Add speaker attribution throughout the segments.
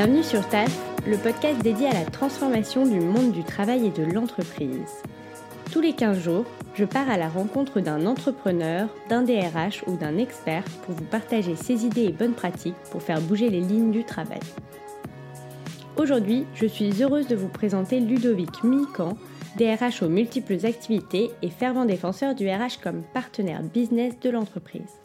Speaker 1: Bienvenue sur TAF, le podcast dédié à la transformation du monde du travail et de l'entreprise. Tous les 15 jours, je pars à la rencontre d'un entrepreneur, d'un DRH ou d'un expert pour vous partager ses idées et bonnes pratiques pour faire bouger les lignes du travail. Aujourd'hui, je suis heureuse de vous présenter Ludovic Milican, DRH aux multiples activités et fervent défenseur du RH comme partenaire business de l'entreprise.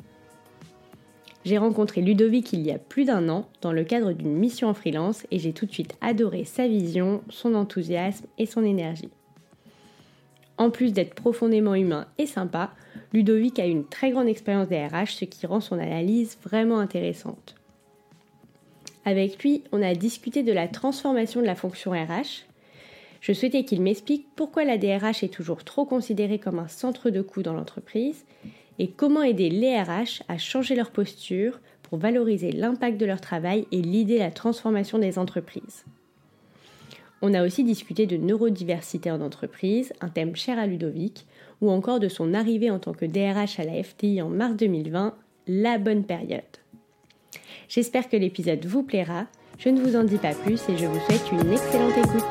Speaker 1: J'ai rencontré Ludovic il y a plus d'un an dans le cadre d'une mission en freelance et j'ai tout de suite adoré sa vision, son enthousiasme et son énergie. En plus d'être profondément humain et sympa, Ludovic a une très grande expérience des RH, ce qui rend son analyse vraiment intéressante. Avec lui, on a discuté de la transformation de la fonction RH. Je souhaitais qu'il m'explique pourquoi la DRH est toujours trop considérée comme un centre de coût dans l'entreprise et comment aider les RH à changer leur posture pour valoriser l'impact de leur travail et l'idée la transformation des entreprises. On a aussi discuté de neurodiversité en entreprise, un thème cher à Ludovic, ou encore de son arrivée en tant que DRH à la FTI en mars 2020, la bonne période. J'espère que l'épisode vous plaira, je ne vous en dis pas plus et je vous souhaite une excellente écoute.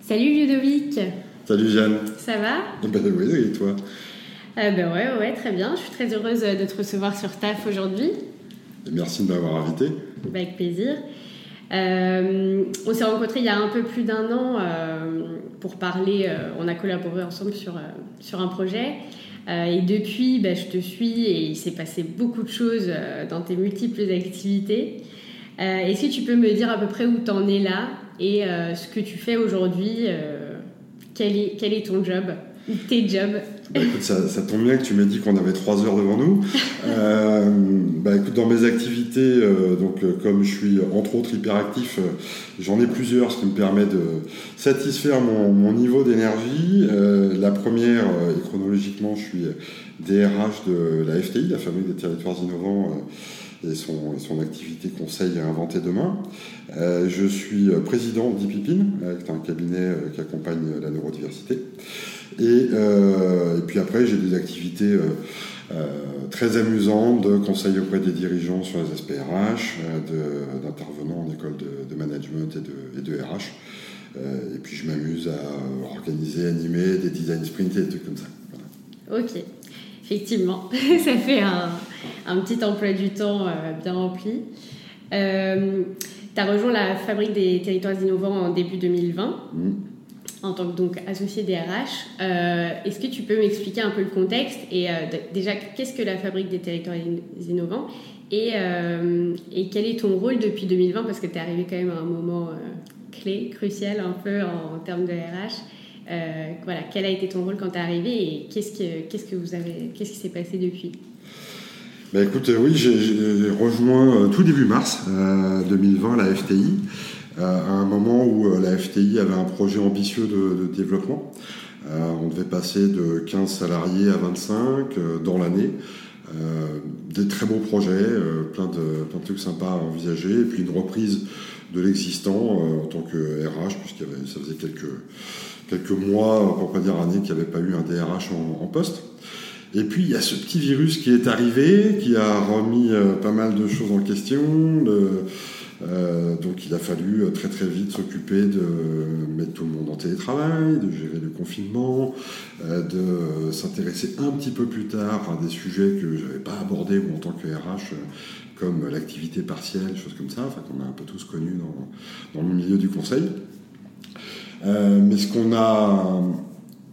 Speaker 1: Salut Ludovic
Speaker 2: Salut Jeanne.
Speaker 1: Ça va?
Speaker 2: Ben oui, et toi?
Speaker 1: Euh, Ben ouais, ouais, très bien. Je suis très heureuse de te recevoir sur TAF aujourd'hui.
Speaker 2: Merci de m'avoir invité.
Speaker 1: Ben, avec plaisir. Euh, on s'est rencontrés il y a un peu plus d'un an euh, pour parler. on a collaboré ensemble sur, sur un projet. et depuis, ben, je te suis et il s'est passé beaucoup de choses dans tes multiples activités. Est-ce que tu peux me dire à peu près où tu en es là et ce que tu fais aujourd'hui quel est, quel est ton job tes jobs
Speaker 2: bah, écoute, ça, tombe bien que tu m'aies dit qu'on avait trois heures devant nous. euh, bah, écoute, dans mes activités, euh, donc, euh, comme je suis entre autres hyperactif, j'en ai plusieurs, ce qui me permet de satisfaire mon, mon niveau d'énergie. la première, et chronologiquement, je suis DRH de la FTI, la Fabrique des territoires innovants et son, son, activité conseil à inventer demain. Euh, je suis président d'IPIPIN, qui est un cabinet euh, qui accompagne la neurodiversité. Et, euh, et puis après, j'ai des activités très amusantes de conseil auprès des dirigeants sur les aspects RH, d'intervenants en école de, management et de, et RH. et puis je m'amuse à organiser, animer des design sprints et des trucs comme ça.
Speaker 1: Ok, effectivement, ça fait un, un petit emploi du temps euh, bien rempli. Euh, tu as rejoint la Fabrique des territoires innovants en début 2020. Mm. En tant que donc associé DRH, euh, est-ce que tu peux m'expliquer un peu le contexte et déjà qu'est-ce que la fabrique des territoires innovants et, et, quel est ton rôle depuis 2020 parce que tu es arrivé quand même à un moment clé, crucial un peu en, termes de RH. Voilà, quel a été ton rôle quand tu es arrivé et qu'est-ce que, qu'est-ce que vous avez, qu'est-ce qui s'est passé depuis?
Speaker 2: Bah écoute, euh, oui, j'ai rejoint euh, tout début mars 2020 euh, la FTI, à un moment où la FTI avait un projet ambitieux de, développement. on devait passer de 15 salariés à 25 dans l'année. des très beaux projets, plein, de, plein de trucs sympas à envisager, et puis une reprise de l'existant en tant que RH, puisqu'il ça faisait quelques, quelques mois, pour pas dire années, qu'il n'y avait pas eu un DRH en poste. Et puis il y a ce petit virus qui est arrivé, qui a remis euh, pas mal de choses en question. Euh, donc il a fallu euh, très très vite s'occuper de mettre tout le monde en télétravail, de gérer le confinement, de s'intéresser un petit peu plus tard à des sujets que je n'avais pas abordés en tant que RH, comme l'activité partielle, choses comme ça, enfin qu'on a un peu tous connu dans le milieu du conseil. Mais ce qu'on a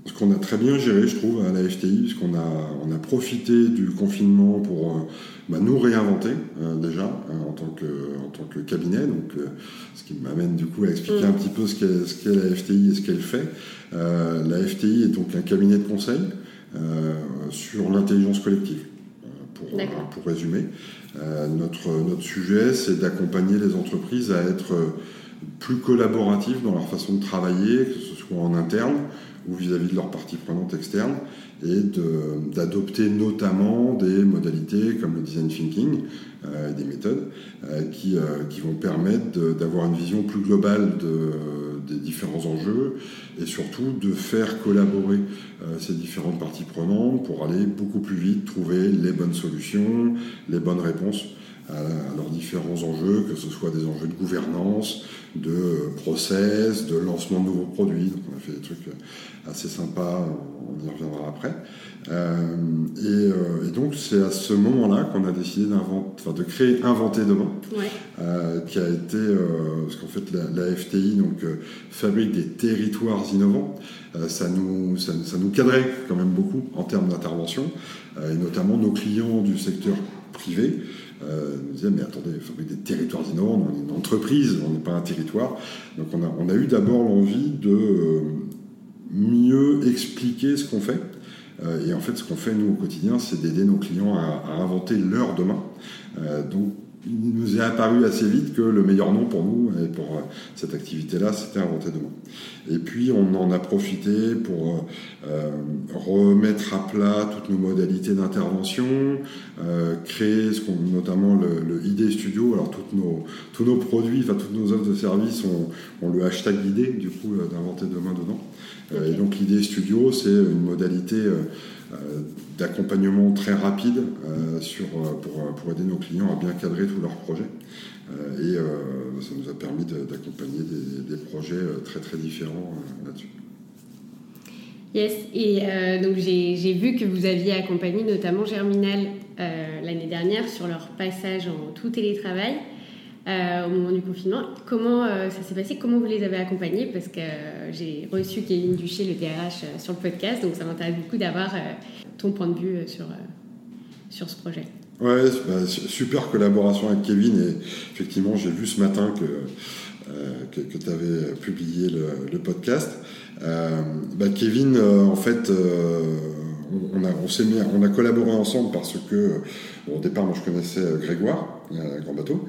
Speaker 2: ce qu'on a très bien géré, je trouve, à la FTI, puisqu'on a, on a profité du confinement pour euh, bah, nous réinventer euh, déjà euh, en, tant que, en tant que cabinet. Donc, ce qui m'amène du coup à expliquer mm. un petit peu ce qu'est, ce qu'est la FTI et ce qu'elle fait. la FTI est donc un cabinet de conseil sur l'intelligence collective. Pour, pour, résumer, notre, notre sujet, c'est d'accompagner les entreprises à être plus collaboratives dans leur façon de travailler, que ce soit en interne, ou vis-à-vis de leurs parties prenantes externes, et d'adopter notamment des modalités comme le design thinking, euh, des méthodes, euh, qui, euh, qui, vont permettre d'avoir une vision plus globale de, des différents enjeux et surtout de faire collaborer ces différentes parties prenantes pour aller beaucoup plus vite, trouver les bonnes solutions, les bonnes réponses à, leurs différents enjeux, que ce soit des enjeux de gouvernance, de process, de lancement de nouveaux produits. Donc on a fait des trucs assez sympas, on y reviendra après. Euh, euh, et, donc c'est à ce moment-là qu'on a décidé enfin, de créer Inventer Demain, euh, qui a été, parce qu'en fait la, FTI donc, fabrique des territoires innovants. ça, nous, ça, nous cadrait quand même beaucoup en termes d'intervention, et notamment nos clients du secteur privé nous disaient mais attendez, fabrique des territoires innovants, on est une entreprise, on n'est pas un territoire. Donc on a, eu d'abord l'envie de mieux expliquer ce qu'on fait euh, et en fait, ce qu'on fait, nous, au quotidien, c'est d'aider nos clients à, inventer leur demain. Euh, il nous est apparu assez vite que le meilleur nom pour nous et pour euh, cette activité-là, c'était inventer demain. Et puis on en a profité pour remettre à plat toutes nos modalités d'intervention, créer ce notamment le, le, ID Studio. Alors toutes nos, tous nos produits, enfin toutes nos offres de services ont, ont le hashtag ID du coup d'inventer demain dedans. Euh, et donc l'idée studio, c'est une modalité euh, euh, d'accompagnement très rapide sur, pour, pour, aider nos clients à bien cadrer tous leurs projets. et ça nous a permis d'accompagner des, des, projets très très différents là-dessus.
Speaker 1: Yes, et donc j'ai vu que vous aviez accompagné notamment Germinal l'année dernière sur leur passage en tout télétravail. Euh, au moment du confinement. Comment euh, ça s'est passé? Comment vous les avez accompagnés? Parce que euh, j'ai reçu Kevin Duché, le DRH, sur le podcast, donc ça m'intéresse beaucoup d'avoir ton point de vue sur, sur ce projet.
Speaker 2: Ouais, bah, super collaboration avec Kevin et effectivement j'ai vu ce matin que, que, tu avais publié le, podcast. Bah, Kevin, en fait, on, a, on, on a collaboré ensemble parce que au départ, moi je connaissais Grégoire, Grand Bateau,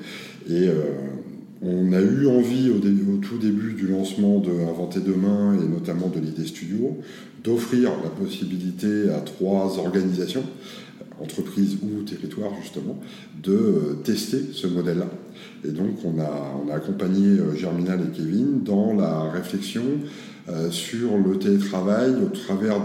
Speaker 2: et euh, on a eu envie au, tout début du lancement de Inventer Demain et notamment de l'idée studio d'offrir la possibilité à trois organisations, entreprises ou territoires justement, de euh, tester ce modèle-là. Et donc on a, accompagné euh, Germinal et Kevin dans la réflexion sur le télétravail au travers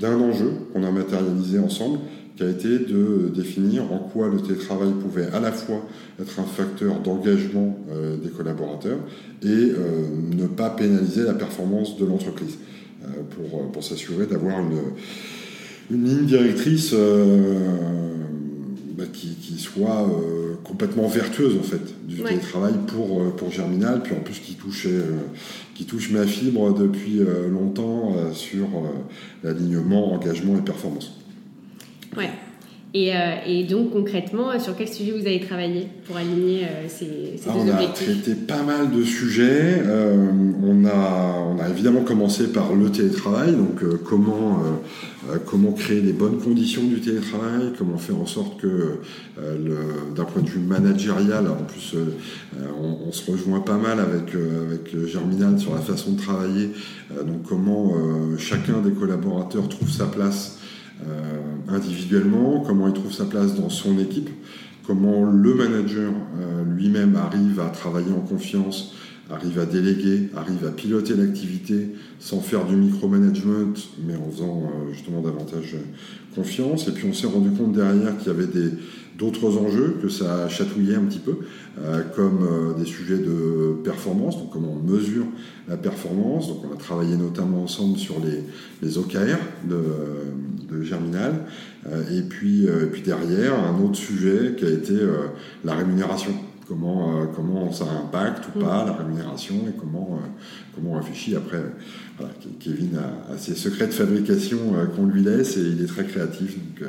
Speaker 2: d'un enjeu qu'on a matérialisé ensemble qui a été de définir en quoi le télétravail pouvait à la fois être un facteur d'engagement euh, des collaborateurs et euh, ne pas pénaliser la performance de l'entreprise euh, pour, pour s'assurer d'avoir une, une ligne directrice bah, qui, qui, soit complètement vertueuse en fait du télétravail pour, pour Germinal, puis en plus qui touche, qui touche ma fibre depuis longtemps sur l'alignement, engagement et performance.
Speaker 1: Ouais. Et, euh, et, donc concrètement, sur quel sujet vous avez travaillé pour aligner euh, ces, ces deux objectifs
Speaker 2: On a traité pas mal de sujets. Euh, on, a, on, a, évidemment commencé par le télétravail, donc comment, comment créer les bonnes conditions du télétravail, comment faire en sorte que d'un point de vue managérial, en plus on, on, se rejoint pas mal avec, avec Germinal sur la façon de travailler, donc comment chacun des collaborateurs trouve sa place euh, individuellement, comment il trouve sa place dans son équipe, comment le manager euh, lui-même arrive à travailler en confiance, arrive à déléguer, arrive à piloter l'activité sans faire du micromanagement, mais en faisant euh, justement davantage confiance. Et puis on s'est rendu compte derrière qu'il y avait des, d'autres enjeux que ça chatouillait un petit peu, euh, comme euh, des sujets de performance, donc comment on mesure la performance. Donc on a travaillé notamment ensemble sur les, les OKR de, de Germinal. Euh, et, puis, puis derrière, un autre sujet qui a été la rémunération comment, euh, comment ça impacte ou pas la rémunération et comment, euh, comment on réfléchit après. Voilà, Kevin a, ses secrets de fabrication euh, qu'on lui laisse et il est très créatif. Donc,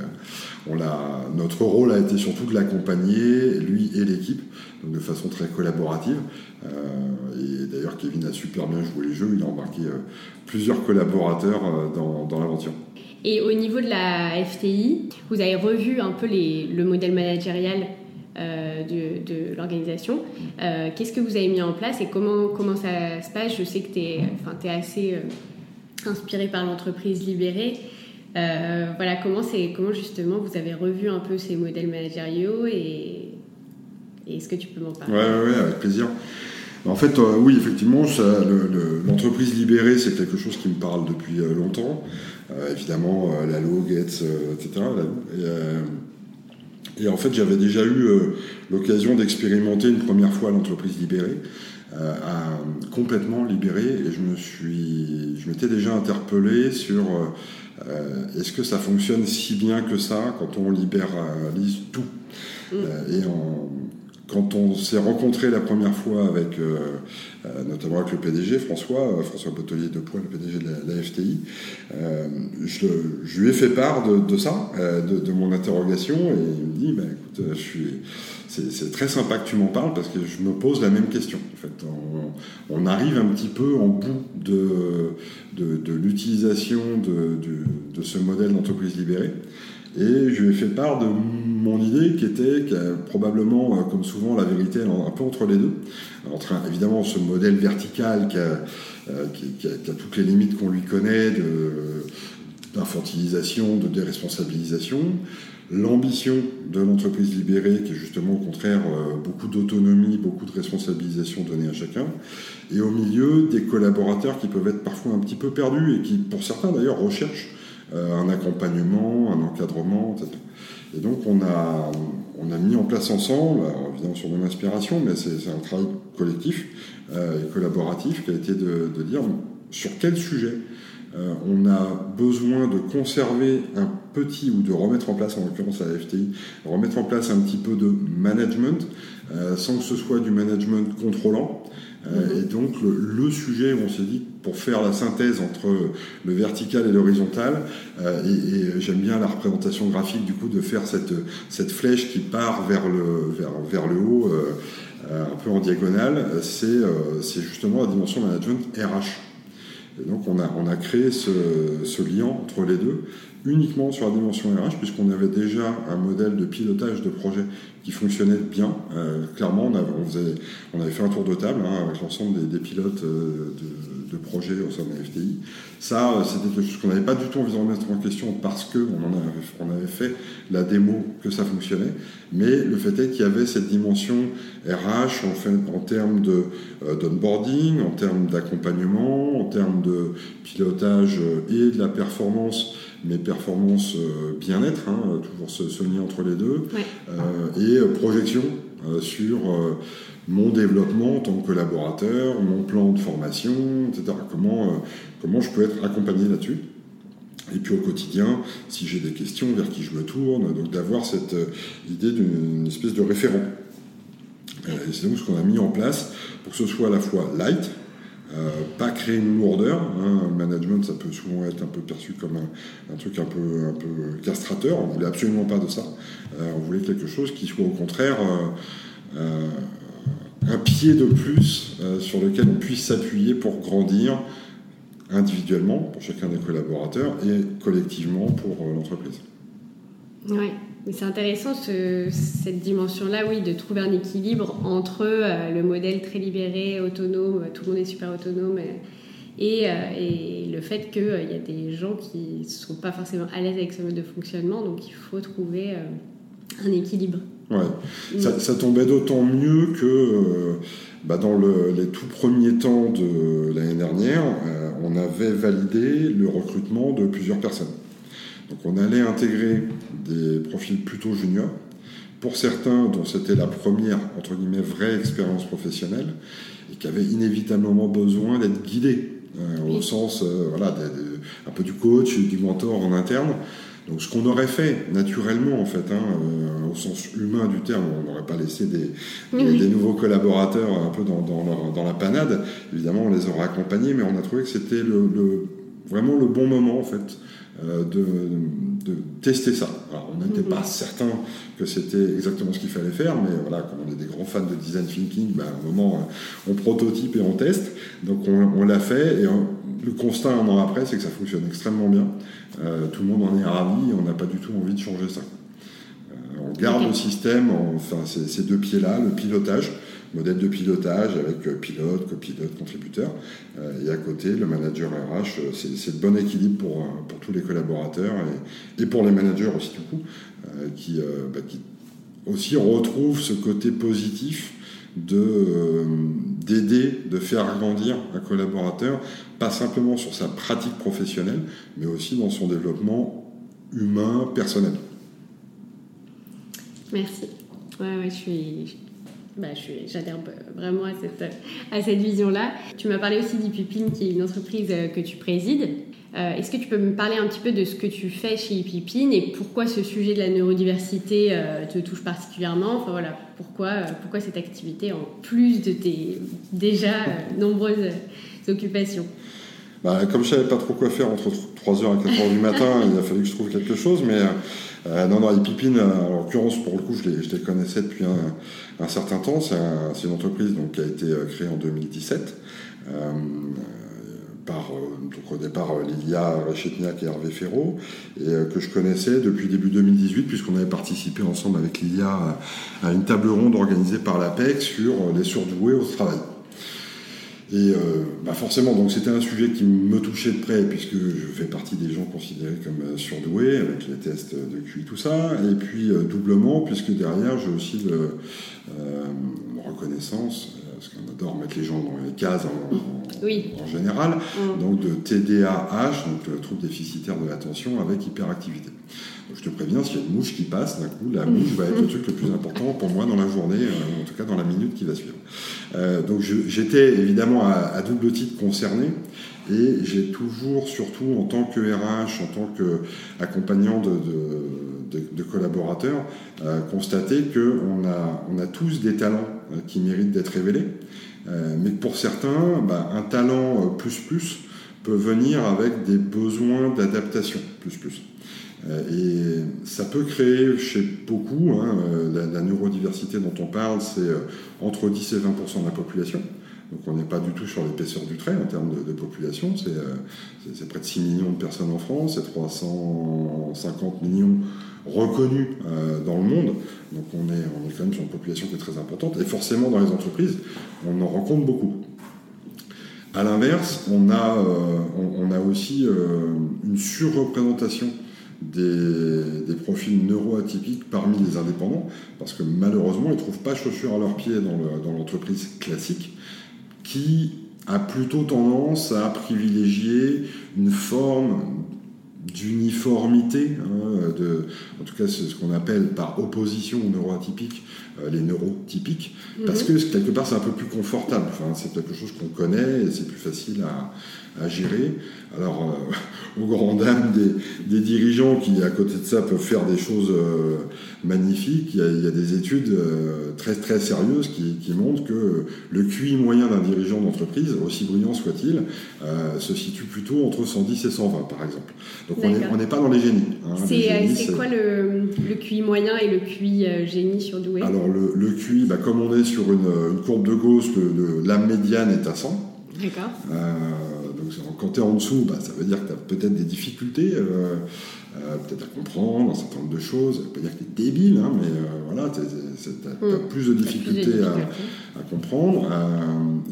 Speaker 2: on l'a, notre rôle a été surtout de l'accompagner, lui et l'équipe, donc de façon très collaborative. et d'ailleurs, Kevin a super bien joué les jeux, il a embarqué plusieurs collaborateurs dans, dans l'aventure.
Speaker 1: Et au niveau de la FTI, vous avez revu un peu les, le modèle managérial euh, de, l'organisation. Euh, qu'est-ce que vous avez mis en place et comment, comment ça se passe? Je sais que tu es, es assez euh, inspiré par l'entreprise libérée. voilà, comment, comment justement vous avez revu un peu ces modèles managériaux et, est-ce que tu peux m'en parler?
Speaker 2: Oui, ouais, avec plaisir. En fait, oui, effectivement, l'entreprise libérée, c'est quelque chose qui me parle depuis longtemps. évidemment, Lalo, Gates, etc. Et, et, en fait, j'avais déjà eu l'occasion d'expérimenter une première fois l'entreprise libérée. Euh, complètement libéré et je me suis, je m'étais déjà interpellé sur euh, est-ce que ça fonctionne si bien que ça quand on libéralise tout? Mm. euh, Et en, quand on s'est rencontré la première fois avec, notamment avec le PDG François, François Bottelier de Poix, le PDG de la, FTI, je, je, lui ai fait part de, ça, de, de, mon interrogation, et il me dit, bah, écoute, je suis c'est très sympa que tu m'en parles parce que je me pose la même question. En fait, on, arrive un petit peu en bout de, de, l'utilisation de, ce modèle d'entreprise libérée. Et je lui ai fait part de mon idée qui était probablement, euh, comme souvent, la vérité un peu entre les deux. Entre évidemment ce modèle vertical qui a, euh, qui, a, toutes les limites qu'on lui connaît d'infantilisation, de déresponsabilisation, l'ambition de l'entreprise libérée, qui est justement au contraire euh, beaucoup d'autonomie, beaucoup de responsabilisation donnée à chacun, et au milieu des collaborateurs qui peuvent être parfois un petit peu perdus et qui, pour certains d'ailleurs, recherchent un accompagnement, un encadrement, etc. Et donc on a, on a mis en place ensemble, évidemment sur mon inspiration, mais c'est un travail collectif euh, et collaboratif qui a été de, de dire sur quel sujet euh, on a besoin de conserver un petit, ou de remettre en place, en l'occurrence à la FTI, remettre en place un petit peu de management, euh, sans que ce soit du management contrôlant. Euh. Et donc le, sujet, on s'est dit, pour faire la synthèse entre le vertical et l'horizontal, et, j'aime bien la représentation graphique du coup de faire cette, cette flèche qui part vers le, vers, vers le haut, un peu en diagonale, c'est justement la dimension management RH. Et donc on a, on a créé ce, lien entre les deux uniquement sur la dimension RH, puisqu'on avait déjà un modèle de pilotage de projet qui fonctionnait bien. Euh, clairement, on avait, on, avait, fait un tour de table hein, avec l'ensemble des, des, pilotes euh, de, de, projets au sein de la FTI. Ça, euh, c'était quelque chose qu'on n'avait pas du tout envie de remettre en question parce qu'on avait, on avait fait la démo que ça fonctionnait. Mais le fait est qu'il y avait cette dimension RH en, fait, en termes de, d'onboarding, en termes d'accompagnement, en termes de pilotage et de la performance mes performances euh, bien-être, hein, toujours ce, lien entre les deux, euh, et euh, projection sur mon développement en tant que collaborateur, mon plan de formation, etc. Comment, comment je peux être accompagné là-dessus. Et puis au quotidien, si j'ai des questions, vers qui je me tourne, donc d'avoir cette idée d'une espèce de référent. C'est donc ce qu'on a mis en place pour que ce soit à la fois light, euh, pas créer une lourdeur. Hein. management, ça peut souvent être un peu perçu comme un, truc un peu, un peu castrateur. On voulait absolument pas de ça. Euh, on voulait quelque chose qui soit au contraire euh, un pied de plus sur lequel on puisse s'appuyer pour grandir individuellement pour chacun des collaborateurs et collectivement pour l'entreprise.
Speaker 1: Oui. Mais c'est intéressant cette dimension-là, oui, de trouver un équilibre entre euh, le modèle très libéré, autonome, tout le monde est super autonome, euh, et, euh, et, le fait qu'il y a des gens qui ne sont pas forcément à l'aise avec ce mode de fonctionnement, donc il faut trouver un équilibre.
Speaker 2: Ouais. Mm. Ça, tombait d'autant mieux que bah, dans les tout premiers temps de l'année dernière, on avait validé le recrutement de plusieurs personnes. Donc on allait intégrer des profils plutôt juniors, pour certains dont c'était la première, entre guillemets, vraie expérience professionnelle, et qui avaient inévitablement besoin d'être guidés, euh, au sens, euh, voilà, un peu du coach, du mentor en interne. Donc ce qu'on aurait fait naturellement en fait, hein, euh, au sens humain du terme, on n'aurait pas laissé des, des, nouveaux collaborateurs un peu dans, dans, dans, la panade. Évidemment, on les aurait accompagnés, mais on a trouvé que c'était le, le, vraiment le bon moment en fait de, de, tester ça. Alors, on n'était pas mhm. certain que c'était exactement ce qu'il fallait faire, mais voilà, comme on est des grands fans de design thinking, ben, à un moment, euh, on prototype et on teste. Donc on, l'a fait, et le constat un an après, c'est que ça fonctionne extrêmement bien. Euh, tout le monde en est ravi, on n'a pas du tout envie de changer ça. on garde le système, enfin ces deux pieds-là, le pilotage, modèle de pilotage avec euh, pilote, copilote, contributeur. Euh, et à côté, le manager RH, euh, c'est le bon équilibre pour, pour tous les collaborateurs et, et, pour les managers aussi, du coup, qui, bah, qui aussi retrouvent ce côté positif de, d'aider, de faire grandir un collaborateur, pas simplement sur sa pratique professionnelle, mais aussi dans son développement humain, personnel.
Speaker 1: Merci. Ouais, je suis, bah, j'adhère vraiment à cette, à cette vision-là. Tu m'as parlé aussi d'Ipipine, qui est une entreprise euh, que tu présides. Euh, est-ce que tu peux me parler un petit peu de ce que tu fais chez Ipipine et pourquoi ce sujet de la neurodiversité euh, te touche particulièrement? Enfin voilà, pourquoi, pourquoi cette activité en plus de tes déjà nombreuses occupations?
Speaker 2: Bah, Comme je savais pas trop quoi faire entre 3h et 4h du matin, il a fallu que je trouve quelque chose, mais euh, non, non, Epipine, euh, en l'occurrence, pour le coup, les, je les connaissais depuis un, un certain temps. C'est un, une entreprise donc, qui a été euh, créée en 2017 euh, par, au départ, Lilia Rechetniak et Hervé Ferraud, et que je connaissais depuis début 2018, puisqu'on avait participé ensemble avec Lilia à une table ronde organisée par l'APEC sur les surdoués au travail. Et euh, bah forcément, donc c'était un sujet qui me touchait de près, puisque je fais partie des gens considérés comme euh, surdoués, avec les tests de QI, tout ça. Et puis euh, doublement, puisque derrière, j'ai aussi le, euh, reconnaissance, parce qu'on adore mettre les gens dans les cases en, oui. en général, mm. donc de TDAH, donc le trouble déficitaire de l'attention avec hyperactivité. Donc je te préviens, s'il y a une mouche qui passe, d'un coup, la mouche va être le truc le plus important pour moi dans la journée, en tout cas dans la minute qui va suivre. Euh, donc j'étais évidemment à, double titre concerné et j'ai toujours, surtout en tant que RH, en tant qu'accompagnant de, de, de, collaborateurs, euh, constaté qu'on a, on a tous des talents euh, qui méritent d'être révélés, euh, mais pour certains, bah, un talent plus plus peut venir avec des besoins d'adaptation plus plus. Euh, et ça peut créer chez beaucoup, hein, euh, la, neurodiversité dont on parle, c'est euh, entre 10 et 20% de la population. Donc on n'est pas du tout sur l'épaisseur du trait en termes de, population. C'est près de 6 millions de personnes en France, c'est 350 millions reconnus dans le monde. Donc on est, est quand même sur une population qui est très importante. Et forcément dans les entreprises, on en rencontre beaucoup. À l'inverse, on, a, on, a aussi une surreprésentation des, profils neuroatypiques parmi les indépendants, parce que malheureusement, ils ne trouvent pas chaussures à leurs pieds dans l'entreprise classique, qui a plutôt tendance à privilégier une forme d'uniformité, hein, de, en tout cas c'est ce qu'on appelle par opposition aux neuroatypiques, euh, les neurotypiques, parce mhm. que quelque part c'est un peu plus confortable, enfin, c'est quelque chose qu'on connaît et c'est plus facile à, à gérer. Alors, euh, aux grandes dames des, des, dirigeants qui, à côté de ça, peuvent faire des choses euh, magnifiques, il y, a, il y, a, des études euh, très, très sérieuses qui, qui, montrent que le QI moyen d'un dirigeant d'entreprise, aussi brillant soit-il, se situe plutôt entre 110 et 120, par exemple. Donc, on n'est pas dans les génies.
Speaker 1: Hein. C'est quoi le, le, QI moyen et le QI génie surdoué
Speaker 2: Alors, le, le QI, bah, comme on est sur une, une courbe de Gauss, le, la médiane est à 100.
Speaker 1: D'accord.
Speaker 2: Euh, quand tu es en dessous, bah, ça veut dire que tu as peut-être des difficultés, euh, euh, peut-être à comprendre un certain nombre de choses. Ça veut pas dire que tu es débile, hein, mais voilà, tu as, mm. plus de difficultés à, comprendre.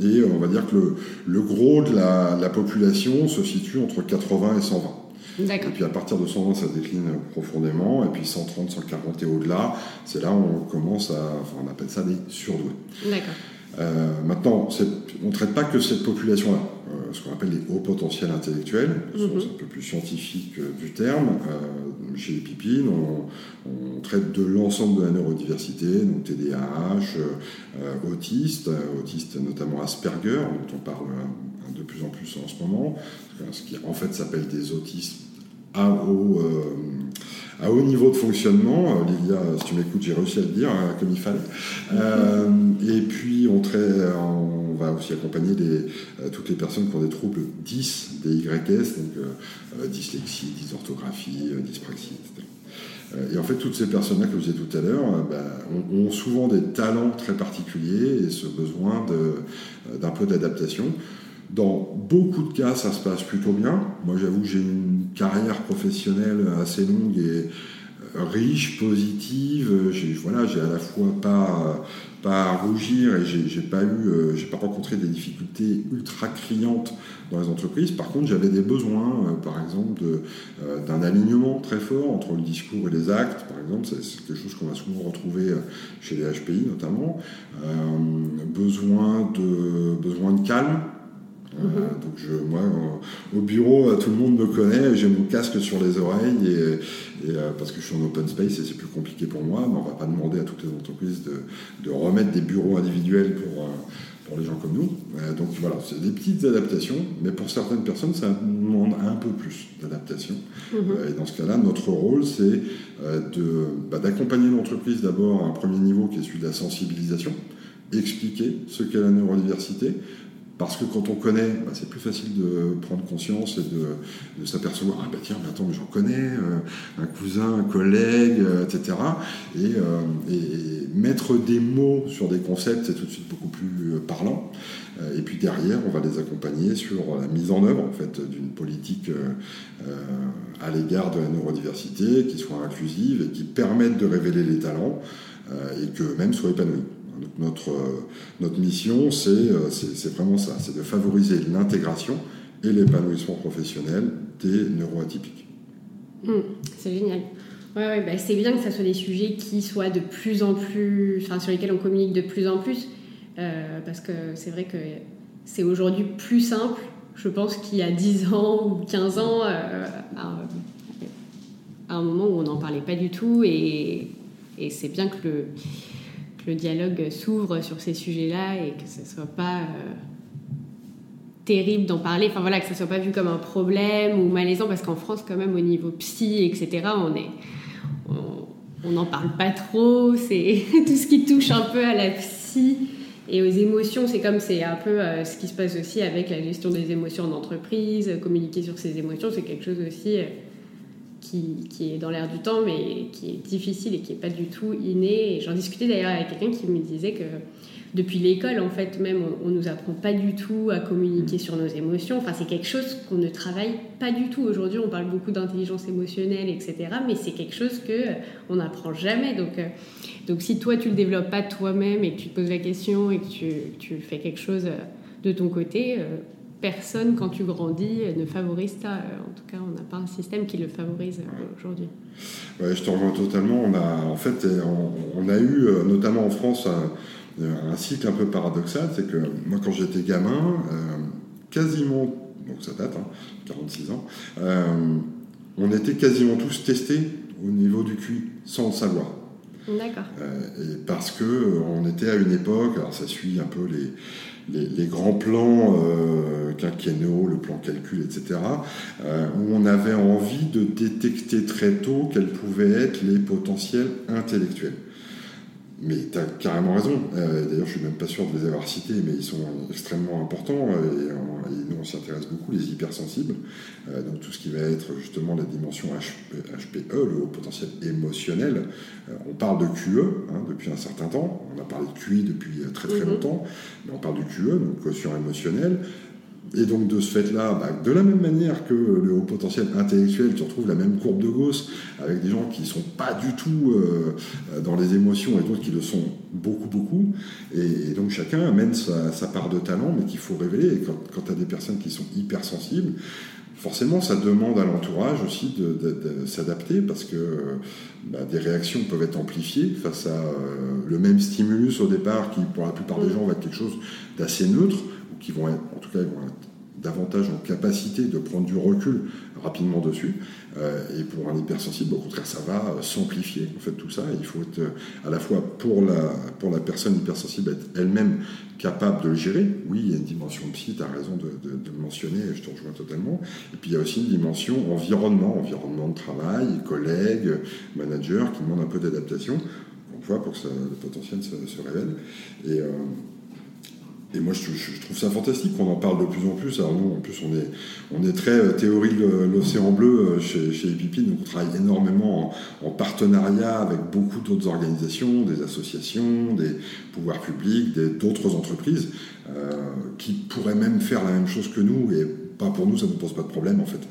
Speaker 2: et on va dire que le, le gros de la, la, population se situe entre 80 et 120. Et puis à partir de 120, ça décline profondément. Et puis 130, 140 et au-delà, c'est là où on commence à. Enfin, on appelle ça des surdoués.
Speaker 1: D'accord.
Speaker 2: Euh, maintenant, on ne traite pas que cette population-là, euh, ce qu'on appelle les hauts potentiels intellectuels, c'est mhm. un peu plus scientifique euh, du terme. chez les pipines, on, traite de l'ensemble de la neurodiversité, donc TDAH, autistes, autistes notamment Asperger, dont on parle de plus en plus en ce moment, ce qui en fait s'appelle des autistes à haut à haut niveau de fonctionnement. Euh, Lilia, si tu m'écoutes, j'ai réussi à le dire hein, comme il fallait. Euh, et puis, on, on, va aussi accompagner euh, toutes les personnes qui ont des troubles 10, des YS, donc dyslexie, dysorthographie, dyspraxie, etc. Et en fait, toutes ces personnes-là que vous disais tout à l'heure bah, ont, souvent des talents très particuliers et ce besoin d'un peu d'adaptation. Dans beaucoup de cas, ça se passe plutôt bien. Moi, j'avoue j'ai une carrière professionnelle assez longue et euh, riche, positive. J'ai voilà, à la fois pas pas à rougir et j'ai pas eu, j'ai pas rencontré des difficultés ultra criantes dans les entreprises. Par contre, j'avais des besoins, par exemple, d'un alignement très fort entre le discours et les actes. Par exemple, c'est quelque chose qu'on va souvent retrouver chez les HPI notamment. besoin de besoin de calme Donc je, moi, au bureau, euh, tout le monde me connaît, j'ai mon casque sur les oreilles et, euh, parce que je suis en open space et c'est plus compliqué pour moi, mais on va pas demander à toutes les entreprises de, remettre des bureaux individuels pour, euh, pour les gens comme nous. donc voilà, c'est des petites adaptations, mais pour certaines personnes, ça demande un peu plus d'adaptation. Mhm. et dans ce cas-là, notre rôle, c'est de, bah, d'accompagner l'entreprise d'abord à un premier niveau qui est celui de la sensibilisation, expliquer ce qu'est la neurodiversité, parce que quand on connaît, bah, c'est plus facile de prendre conscience et de, s'apercevoir, ah bah tiens, mais attends, mais j'en connais, euh, un cousin, un collègue, euh, etc. Euh, et, mettre des mots sur des concepts, c'est tout de suite beaucoup plus parlant. et puis derrière, on va les accompagner sur la mise en œuvre en fait, d'une politique à l'égard de la neurodiversité qui soit inclusive et qui permette de révéler les talents et que même soient épanouis notre, euh, notre mission, euh, c'est vraiment ça, c'est de favoriser l'intégration et l'épanouissement professionnel des neuroatypiques.
Speaker 1: Mmh, c'est génial. Ouais, bah, c'est bien que ce soit des sujets qui soient de plus en plus, enfin sur lesquels on communique de plus en plus, euh, parce que c'est vrai que c'est aujourd'hui plus simple, je pense, qu'il y a 10 ans ou 15 ans, à, un moment où on n'en parlait pas du tout, et, et c'est bien que le, le dialogue s'ouvre sur ces sujets-là et que ce soit pas euh, terrible d'en parler. Enfin voilà, que ça soit pas vu comme un problème ou malaisant, parce qu'en France, quand même, au niveau psy, etc., on est. On n'en parle pas trop, c'est tout ce qui touche un peu à la psy et aux émotions, c'est comme c'est un peu euh, ce qui se passe aussi avec la gestion des émotions en entreprise, communiquer sur ses émotions, c'est quelque chose aussi euh, qui, est dans l'air du temps, mais qui est difficile et qui n'est pas du tout inné. J'en discutais d'ailleurs avec quelqu'un qui me disait que depuis l'école, en fait, même, on, ne nous apprend pas du tout à communiquer sur nos émotions. Enfin, c'est quelque chose qu'on ne travaille pas du tout. Aujourd'hui, on parle beaucoup d'intelligence émotionnelle, etc. Mais c'est quelque chose que euh, on n'apprend jamais. Donc, euh, donc, si toi, tu le développes pas toi-même et que tu te poses la question et que tu, tu fais quelque chose euh, de ton côté, personne, quand tu grandis, ne favorise ça. En tout cas, on n'a pas un système qui le favorise euh, aujourd'hui.
Speaker 2: Ouais, je te rejoins totalement. On a, en fait, on, a eu, euh, notamment en France, un, cycle un peu paradoxal. C'est que moi, quand j'étais gamin, euh, quasiment, donc ça date, 46 hein, ans, on était quasiment tous testés au niveau du QI, sans le savoir.
Speaker 1: D'accord.
Speaker 2: et parce que on était à une époque, alors ça suit un peu les, les, grands plans euh, quinquennaux, le plan calcul, etc., euh, où on avait envie de détecter très tôt quels pouvaient être les potentiels intellectuels. Mais tu as carrément raison. Euh, d'ailleurs, je suis même pas sûr de les avoir cités, mais ils sont extrêmement importants. Euh, et, nous, on s'y intéresse beaucoup, les hypersensibles. Euh, donc, tout ce qui va être justement la dimension HPE, le haut potentiel émotionnel. on parle de QE hein, depuis un certain temps. On a parlé de QI depuis très très mhm. longtemps. Mais on parle du QE, donc quotient émotionnel. Et donc de ce fait-là, bah, de la même manière que le haut potentiel intellectuel, tu retrouves la même courbe de Gauss avec des gens qui sont pas du tout euh, dans les émotions et d'autres qui le sont beaucoup, beaucoup. Et, donc chacun amène sa, part de talent, mais qu'il faut révéler. Et quand, tu as des personnes qui sont hypersensibles, forcément ça demande à l'entourage aussi de, s'adapter parce que bah, des réactions peuvent être amplifiées face à euh, le même stimulus au départ qui pour la plupart des gens va être quelque chose d'assez neutre qui vont être, en tout cas, vont être davantage en capacité de prendre du recul rapidement dessus. Euh, et pour un hypersensible, au contraire, ça va s'amplifier, en fait, tout ça. il faut être euh, à la fois pour la, pour la personne hypersensible, être elle-même capable de le gérer. Oui, il y a une dimension psy, tu as raison de, le mentionner, je te rejoins totalement. Et puis il y a aussi une dimension environnement, environnement de travail, collègues, managers, qui demandent un peu d'adaptation, pour que le potentiel se, révèle. Et. Et moi, je, trouve ça fantastique qu'on en parle de plus en plus. Alors nous, en plus, on est, on est très euh, théorie de l'océan bleu euh, chez, chez donc on travaille énormément en, partenariat avec beaucoup d'autres organisations, des associations, des pouvoirs publics, d'autres entreprises, euh, qui pourraient même faire la même chose que nous pas pour nous, ça ne pose pas de problème en fait.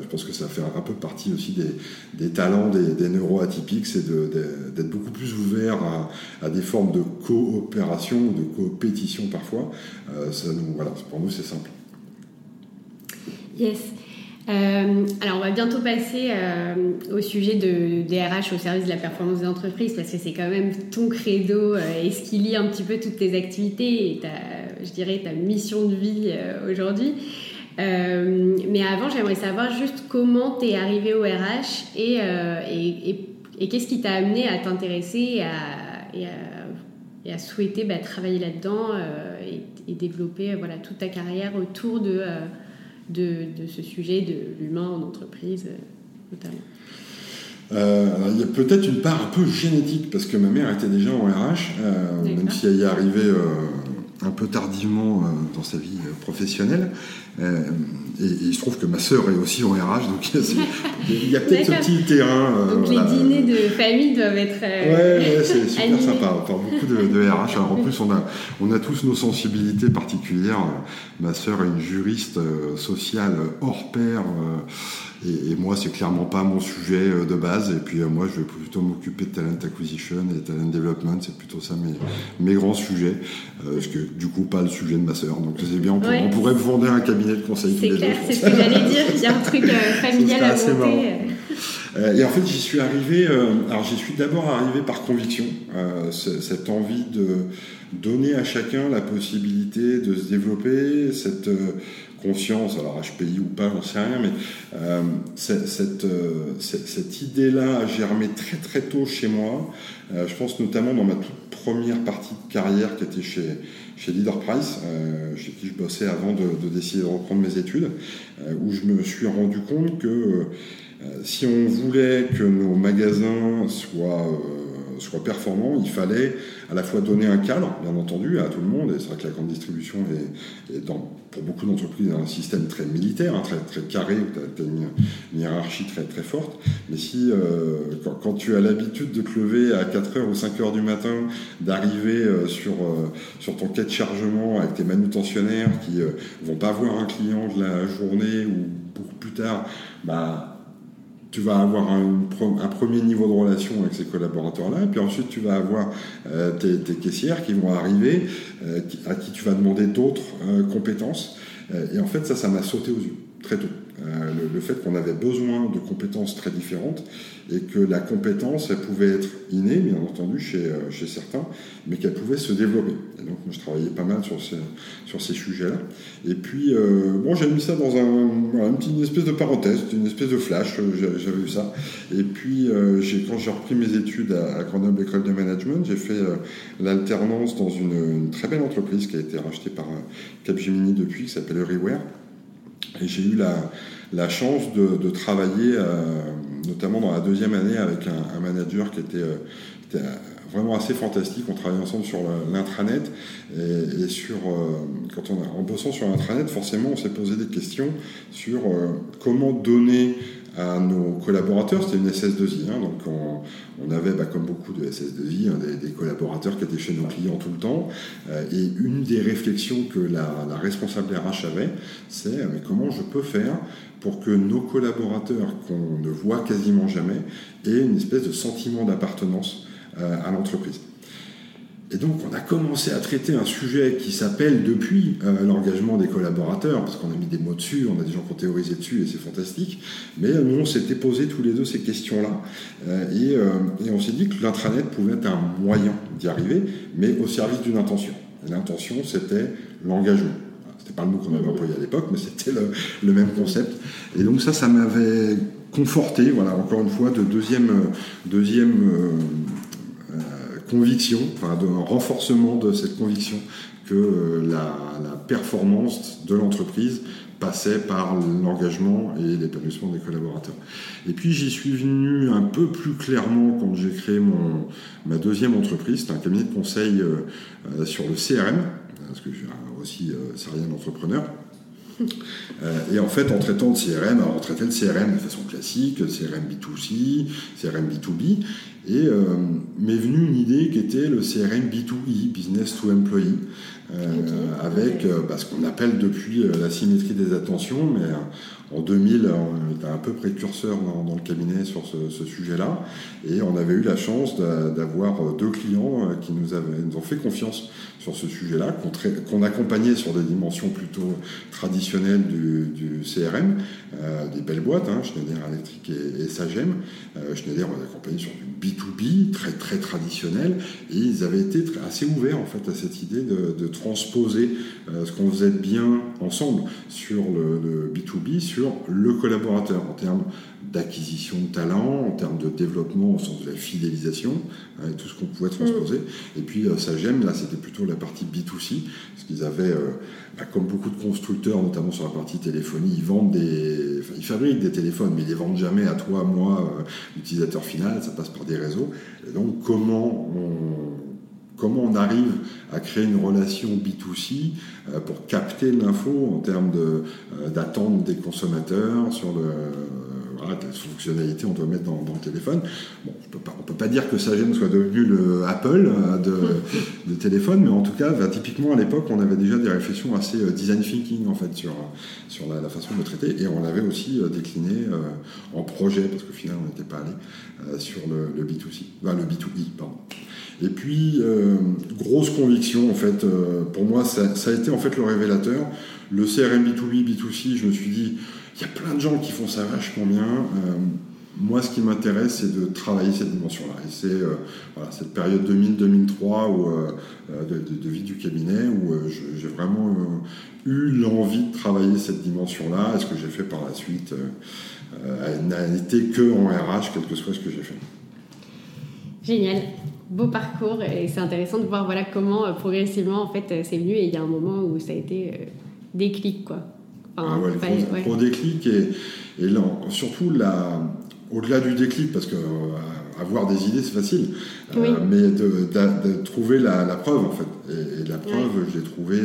Speaker 2: je pense que ça fait un peu partie aussi des, talents des, des neuroatypiques, c'est d'être beaucoup plus ouvert à, des formes de coopération de coopétition parfois. ça nous, voilà, pour nous c'est simple.
Speaker 1: Yes. Euh, alors, on va bientôt passer euh, au sujet de DRH au service de la performance des entreprises parce que c'est quand même ton credo euh, et ce qui lie un petit peu toutes tes activités et ta, je dirais, ta mission de vie aujourd'hui. Mais avant, j'aimerais savoir juste comment tu es arrivé au RH et, et, et, qu'est-ce qui t'a amené à t'intéresser et à, et à, souhaiter bah, travailler là-dedans et, développer voilà, toute ta carrière autour de de, ce sujet de l'humain en entreprise, euh, notamment.
Speaker 2: Euh, il y a peut-être une part un peu génétique parce que ma mère était déjà en RH, euh, même si elle y est arrivée un peu tardivement dans sa vie professionnelle. Euh, et, il se trouve que ma sœur est aussi en RH, donc il y a, peut-être ce petit terrain.
Speaker 1: Euh, donc les dîners de famille doivent être.
Speaker 2: Euh, ouais, c'est super sympa. On parle beaucoup de, RH. Alors en plus, on a, on a tous nos sensibilités particulières. Ma sœur est une juriste sociale hors pair. Et, moi, c'est clairement pas mon sujet de base. Et puis moi, je vais plutôt m'occuper de talent acquisition et talent development. C'est plutôt ça mes, mes grands sujets. parce que du coup, pas le sujet de ma sœur. Donc c'est bien. On, on pourrait vous vendre un cabinet de conseil
Speaker 1: C'est clair, c'est ce que j'allais dire. Il y a un truc euh, familial à monter.
Speaker 2: Euh, et en fait, j'y suis arrivé. Euh, alors, j'y suis d'abord arrivé par conviction. cette envie de donner à chacun la possibilité de se développer, cette conscience, alors HPI ou pas, j'en sais rien, mais cette, cette, idée-là a germé très très tôt chez moi. je pense notamment dans ma toute première partie de carrière qui était chez, chez Leader Price, euh, chez qui je bossais avant de, décider de reprendre mes études, euh, où je me suis rendu compte que euh, si on voulait que nos magasins soient soit performant, il fallait à la fois donner un cadre, bien entendu, à tout le monde. Et c'est vrai que la grande distribution est, dans, pour beaucoup d'entreprises un système très militaire, hein, très, très carré, où tu as, une, hiérarchie très, très forte. Mais si, euh, quand, tu as l'habitude de te lever à 4h ou 5h du matin, d'arriver euh, sur, euh, sur ton quai de chargement avec tes manutentionnaires qui vont pas voir un client de la journée ou beaucoup plus tard, bah, tu vas avoir un, premier niveau de relation avec ces collaborateurs-là, puis ensuite tu vas avoir euh, tes, caissières qui vont arriver, euh, à qui tu vas demander d'autres euh, compétences. et en fait, ça, ça m'a sauté aux yeux très tôt. Euh, le, fait qu'on avait besoin de compétences très différentes et que la compétence, elle pouvait être innée, bien entendu, chez, euh, chez certains, mais qu'elle pouvait se développer. Et donc, moi, je travaillais pas mal sur ces, sur ces sujets-là. Et puis, euh, bon, j'ai mis ça dans un, une petite espèce de parenthèse, une espèce de flash, j'avais eu ça. Et puis, quand j'ai repris mes études à, Grenoble École de Management, j'ai fait l'alternance dans une, une, très belle entreprise qui a été rachetée par Capgemini depuis, qui s'appelle Everywhere et j'ai eu la, chance de, travailler, euh, notamment dans la deuxième année, avec un, manager qui était, euh, était, vraiment assez fantastique. On travaillait ensemble sur l'intranet et, sur, euh, quand on a, en bossant sur l'intranet, forcément, on s'est posé des questions sur comment donner à nos collaborateurs. C'était une SS2I, hein, donc on, avait, bah, comme beaucoup de SS2I, hein, des, collaborateurs qui étaient chez nos clients tout le temps. Euh, et une des réflexions que la, responsable RH avait, c'est mais comment je peux faire pour que nos collaborateurs qu'on ne voit quasiment jamais aient une espèce de sentiment d'appartenance euh, à l'entreprise. Et donc, on a commencé à traiter un sujet qui s'appelle depuis euh, l'engagement des collaborateurs, parce qu'on a mis des mots dessus, on a des gens qui ont théorisé dessus, et c'est fantastique. Mais nous, on s'était posé tous les deux ces questions-là, euh, et, et, on s'est dit que l'intranet pouvait être un moyen d'y arriver, mais au service d'une intention. Et l'intention, c'était l'engagement. C'était pas le mot qu'on avait employé à l'époque, mais c'était le, le, même concept. Et donc ça, ça m'avait conforté, voilà, encore une fois, de deuxième, deuxième conviction, enfin, de renforcement de cette conviction que euh, la, performance de l'entreprise passait par l'engagement et l'épanouissement des collaborateurs. Et puis j'y suis venu un peu plus clairement quand j'ai créé mon, ma deuxième entreprise, c'est un cabinet de conseil euh, euh, sur le CRM, parce que je suis aussi serial entrepreneur. et en fait, en traitant le CRM, alors on traitait le CRM de façon classique, CRM B2C, CRM B2B, et m'est venue une idée qui était le CRM B2E, Business to Employee. avec bah, ce qu'on appelle depuis la symétrie des attentions, mais en 2000, on était un peu précurseur dans, le cabinet sur ce, sujet-là, et on avait eu la chance d'avoir deux clients euh, qui nous, avaient, nous ont fait confiance sur ce sujet-là, qu'on accompagnait sur des dimensions plutôt traditionnelles du, CRM, euh, des belles boîtes, hein, Schneider Electric et, et Sagem. Euh, Schneider, on a accompagné sur du B2B, très, très traditionnel, et ils avaient été assez ouverts en fait à cette idée de, transposer ce qu'on faisait bien ensemble sur le, le B2B, sur le collaborateur en termes d'acquisition de talent, en termes de développement au sens de la fidélisation, hein, tout ce qu'on pouvait transposer. Et puis euh, Sagem, là c'était plutôt la partie B2C, parce qu'ils avaient, euh, bah, comme beaucoup de constructeurs, notamment sur la partie téléphonie, ils vendent des, ils fabriquent des téléphones, mais ils les vendent jamais à toi, moi, euh, l'utilisateur final, ça passe par des réseaux. Et donc comment on comment on arrive à créer une relation B2C euh, pour capter l'info en termes d'attente des consommateurs sur le, voilà, quelles fonctionnalités on doit mettre dans, le téléphone. Bon, on ne peut pas dire que Sagem soit devenu le Apple euh, de, téléphone, mais en tout cas, bah, typiquement à l'époque, on avait déjà des réflexions assez design thinking en fait sur, sur la, façon de traiter, et on avait aussi décliné en projet, parce qu'au final, on n'était pas allé sur le, le B2C, enfin, le B2E, pardon. Et puis, euh, grosse conviction, en fait, euh, pour moi, ça, a été en fait le révélateur. Le CRM B2B, B2C, je me suis dit, il y a plein de gens qui font ça vachement bien. Euh, moi, ce qui m'intéresse, c'est de travailler cette dimension-là. Et c'est voilà, cette période 2000-2003 de, de, vie du cabinet où j'ai vraiment eu l'envie de travailler cette dimension-là. Et ce que j'ai fait par la suite n'a été que en RH, quel que soit ce que j'ai fait.
Speaker 1: Génial beau parcours et c'est intéressant de voir voilà comment euh, progressivement en fait euh, c'est venu et il y a un moment où ça a été euh, déclic quoi.
Speaker 2: Enfin, ah gros, déclic et, et surtout la, au-delà du déclic parce que avoir des idées c'est facile, mais de, trouver la, preuve en fait. Et, la preuve je l'ai trouvée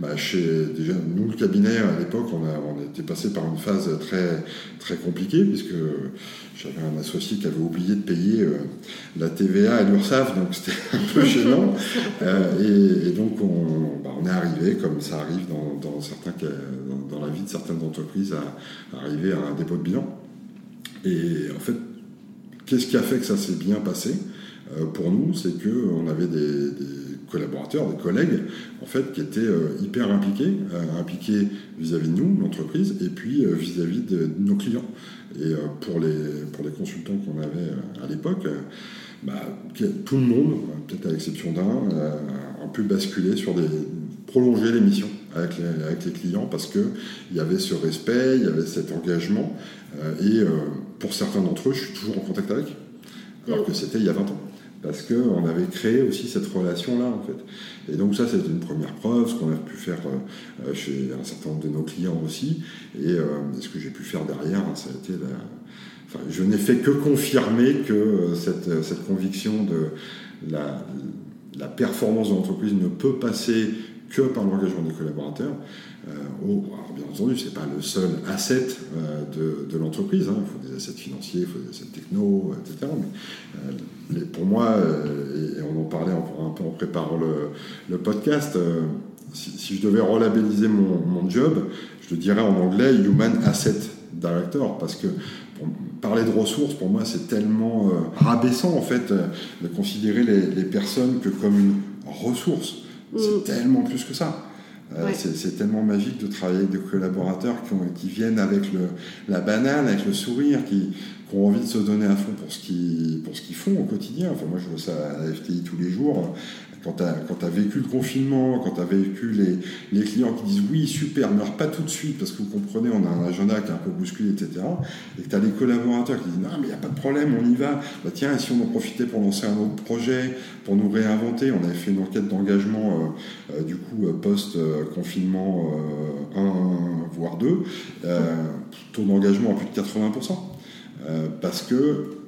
Speaker 2: bah, chez déjà nous le cabinet à l'époque on, a, on était passé par une phase très très compliquée puisque j'avais un associé qui avait oublié de payer euh, la TVA à l'URSSAF donc c'était un peu gênant euh, et, donc on, bah, on, est arrivé comme ça arrive dans, la vie de certaines entreprises à, arriver à un dépôt de bilan et en fait qu'est-ce qui a fait que ça s'est bien passé euh, pour nous c'est que on avait des, collaborateurs, des collègues, en fait, qui étaient hyper impliqués, impliqués vis-à-vis de nous, l'entreprise, et puis vis-à-vis de, nos clients. Et pour, les, pour les consultants qu'on avait à l'époque, bah, tout le monde, peut-être à l'exception d'un, a pu basculer sur des prolonger les missions avec les, avec les clients parce qu'il y avait ce respect, il y avait cet engagement. et pour certains d'entre eux, je suis toujours en contact avec, alors que c'était il y a 20 ans parce qu'on avait créé aussi cette relation-là, en fait. Et donc ça, c'est une première preuve, ce qu'on a pu faire euh, euh, chez un certain nombre de nos clients aussi, et euh, ce que j'ai pu faire derrière, hein, ça a été. Enfin, je n'ai fait que confirmer que cette, cette conviction de la performance de l'entreprise ne peut passer que par l'engagement des collaborateurs. Euh, alors bien entendu, ce n'est pas le seul asset euh, de, de l'entreprise. Hein. Il faut des assets financiers, il faut des assets techno, etc. Mais euh, pour moi, et, on en parlait un, peu en préparant le, le podcast, si, je devais relabelliser mon, mon, job, je le dirais en anglais Human Asset Director, parce que parler de ressources, pour moi, c'est tellement rabaissant en fait de considérer les, les personnes que comme une ressource. C'est mm. tellement plus que ça. Euh, c'est tellement magique de travailler avec des collaborateurs qui, viennent avec le, la banane, avec le sourire, qui, qui ont envie de se donner à fond pour ce qu'ils font au quotidien. Enfin, moi, je vois ça à la FTI tous les jours quand tu as, vécu le confinement, quand tu as vécu les, clients qui disent oui, super, mais pas tout de suite, parce que vous comprenez, on a un agenda qui est un peu bousculé, etc. Et que tu as les collaborateurs qui disent non, mais il n'y a pas de problème, on y va. Bah, tiens, si on en profitait pour lancer un autre projet, pour nous réinventer, on avait fait une enquête d'engagement, euh, euh, du coup, euh, post-confinement 1, voire 2, taux d'engagement à plus de 80%. parce que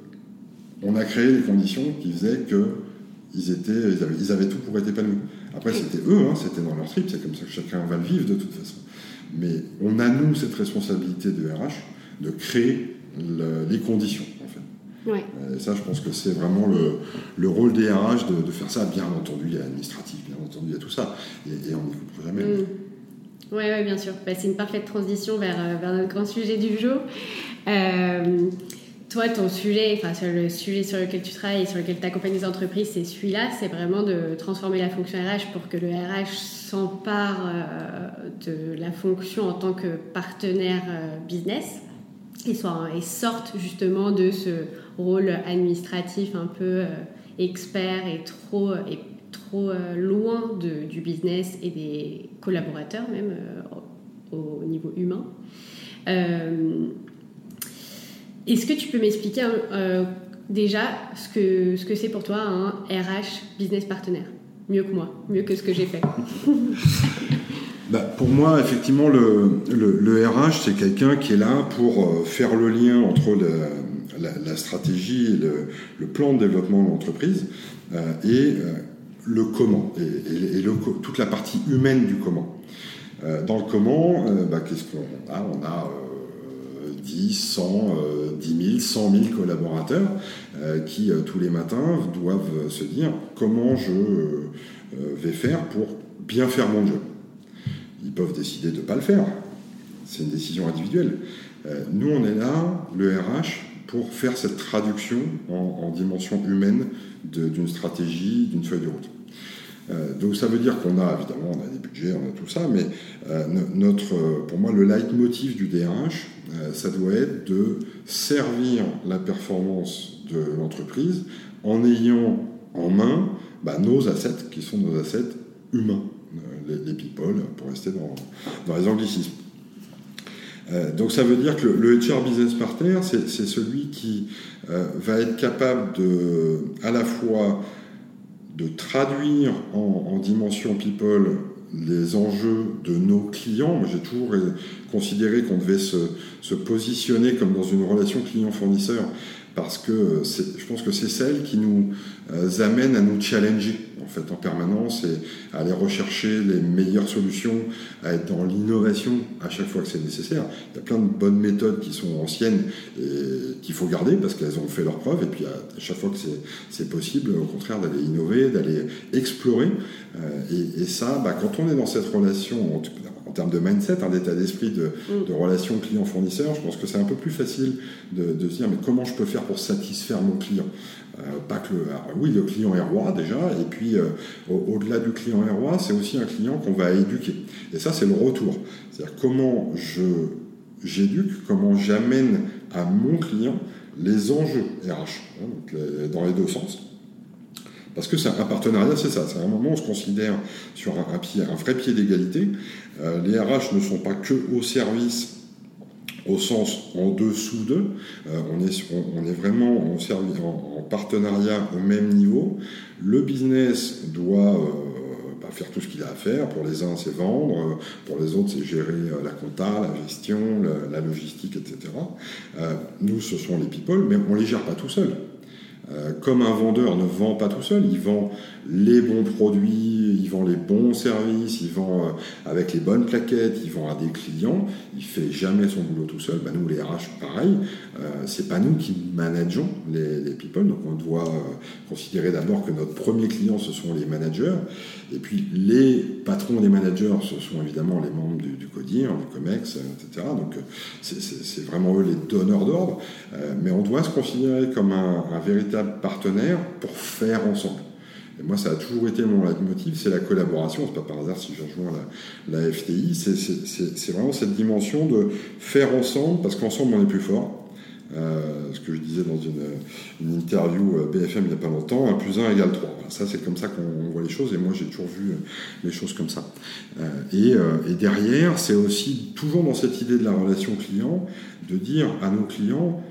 Speaker 2: on a créé les conditions qui faisaient que ils, étaient, ils, avaient, tout pour être épanouis. Après, c'était eux, hein, c'était dans leur trip, c'est comme ça que chacun va le vivre de toute façon. Mais on a, nous, cette responsabilité de RH de créer les conditions, en fait.
Speaker 1: Ouais.
Speaker 2: Et ça, je pense que c'est vraiment le, le, rôle des RH de, faire ça. Bien entendu, il y a l'administratif, bien entendu, il y a tout ça. Et, on n'y coupe jamais.
Speaker 1: Oui, ouais, bien sûr. Bah, c'est une parfaite transition vers, euh, vers, notre grand sujet du jour. Euh, toi, ton sujet, enfin, le sujet sur lequel tu travailles et sur lequel tu accompagnes les entreprises, c'est celui-là, c'est vraiment de transformer la fonction RH pour que le RH s'empare euh, de la fonction en tant que partenaire euh, business et, soit, et sorte justement de ce rôle administratif un peu euh, expert et trop, et trop loin de, du business et des collaborateurs même au, niveau humain. Est-ce que tu peux m'expliquer euh, déjà ce que ce que c'est pour toi un RH business partenaire? Mieux que moi, mieux que ce que j'ai fait.
Speaker 2: bah, pour moi, effectivement, le, le, RH, c'est quelqu'un qui est là pour euh, faire le lien entre la, stratégie et le, le, plan de développement de l'entreprise euh, et le comment, et, toute la partie humaine du comment. dans le comment, bah, qu'est-ce qu'on a? On a 10, 100, 10 000, 100 000 collaborateurs euh, qui, euh, tous les matins, doivent se dire comment je euh, vais faire pour bien faire mon job. Ils peuvent décider de ne pas le faire. C'est une décision individuelle. nous, on est là, le RH, pour faire cette traduction en, dimension humaine d'une stratégie, d'une feuille de route. donc ça veut dire qu'on a, évidemment, on a des budgets, on a tout ça, mais notre, pour moi, le leitmotiv du DRH, euh, ça doit être de servir la performance de l'entreprise en ayant en main bah, nos assets, qui sont nos assets humains, euh, les, people, pour rester dans, dans les anglicismes. Euh, donc ça veut dire que le, HR Business Partner, c'est celui qui va être capable de, à la fois de traduire en, en dimension people les enjeux de nos clients. J'ai toujours considéré qu'on devait se, se, positionner comme dans une relation client-fournisseur parce que je pense que c'est celle qui nous euh, amène à nous challenger en fait en permanence et à aller rechercher les meilleures solutions, à être dans l'innovation à chaque fois que c'est nécessaire. Il y a plein de bonnes méthodes qui sont anciennes et qu'il faut garder parce qu'elles ont fait leur preuve et puis à chaque fois que c'est possible, au contraire d'aller innover, d'aller explorer. Euh, et, ça, bah, quand on est dans cette relation, en, en termes de mindset, d'état d'esprit de, mm. de, relation client-fournisseur, je pense que c'est un peu plus facile de, de, se dire mais comment je peux faire pour satisfaire mon client? Euh, pas que le, oui, le client est roi déjà, et puis euh, au-delà du client est roi, c'est aussi un client qu'on va éduquer. Et ça, c'est le retour. C'est-à-dire comment je j'éduque, comment j'amène à mon client les enjeux RH, hein, donc dans les deux sens. Parce que c'est un partenariat, c'est ça. C'est un moment où on se considère sur un, vrai pied d'égalité. Euh, les RH ne sont pas que au service au sens en dessous d'eux. Euh, on, est, vraiment en, en, partenariat au même niveau. Le business doit euh, bah, faire tout ce qu'il a à faire. Pour les uns, c'est vendre. Pour les autres, c'est gérer la compta, la gestion, la, logistique, etc. nous, ce sont les people, mais on ne les gère pas tout seul. Euh, comme un vendeur ne vend pas tout seul, il vend les bons produits, il vend les bons services, il vend euh, avec les bonnes plaquettes, il vend à des clients, il fait jamais son boulot tout seul. Bah, nous, les RH, pareil, euh, c'est pas nous qui manageons les, people, donc on doit considérer d'abord que notre premier client, ce sont les managers, et puis les patrons des managers, ce sont évidemment les membres du, CODIR, du COMEX, etc. Donc c'est vraiment eux les donneurs d'ordre, mais on doit se considérer comme un véritable partenaire pour faire ensemble. Et moi, ça a toujours été mon leitmotiv, c'est la collaboration. C'est pas par hasard si je rejoins la, FTI. C'est vraiment cette dimension de faire ensemble, parce qu'ensemble, on est plus fort. Euh, ce que je disais dans une, interview euh, BFM il n'y a pas longtemps, 1 plus 1 égale 3. Ça, c'est comme ça qu'on voit les choses, et moi, j'ai toujours vu les choses comme ça. Euh, et, derrière, c'est aussi toujours dans cette idée de la relation client, de dire à nos clients,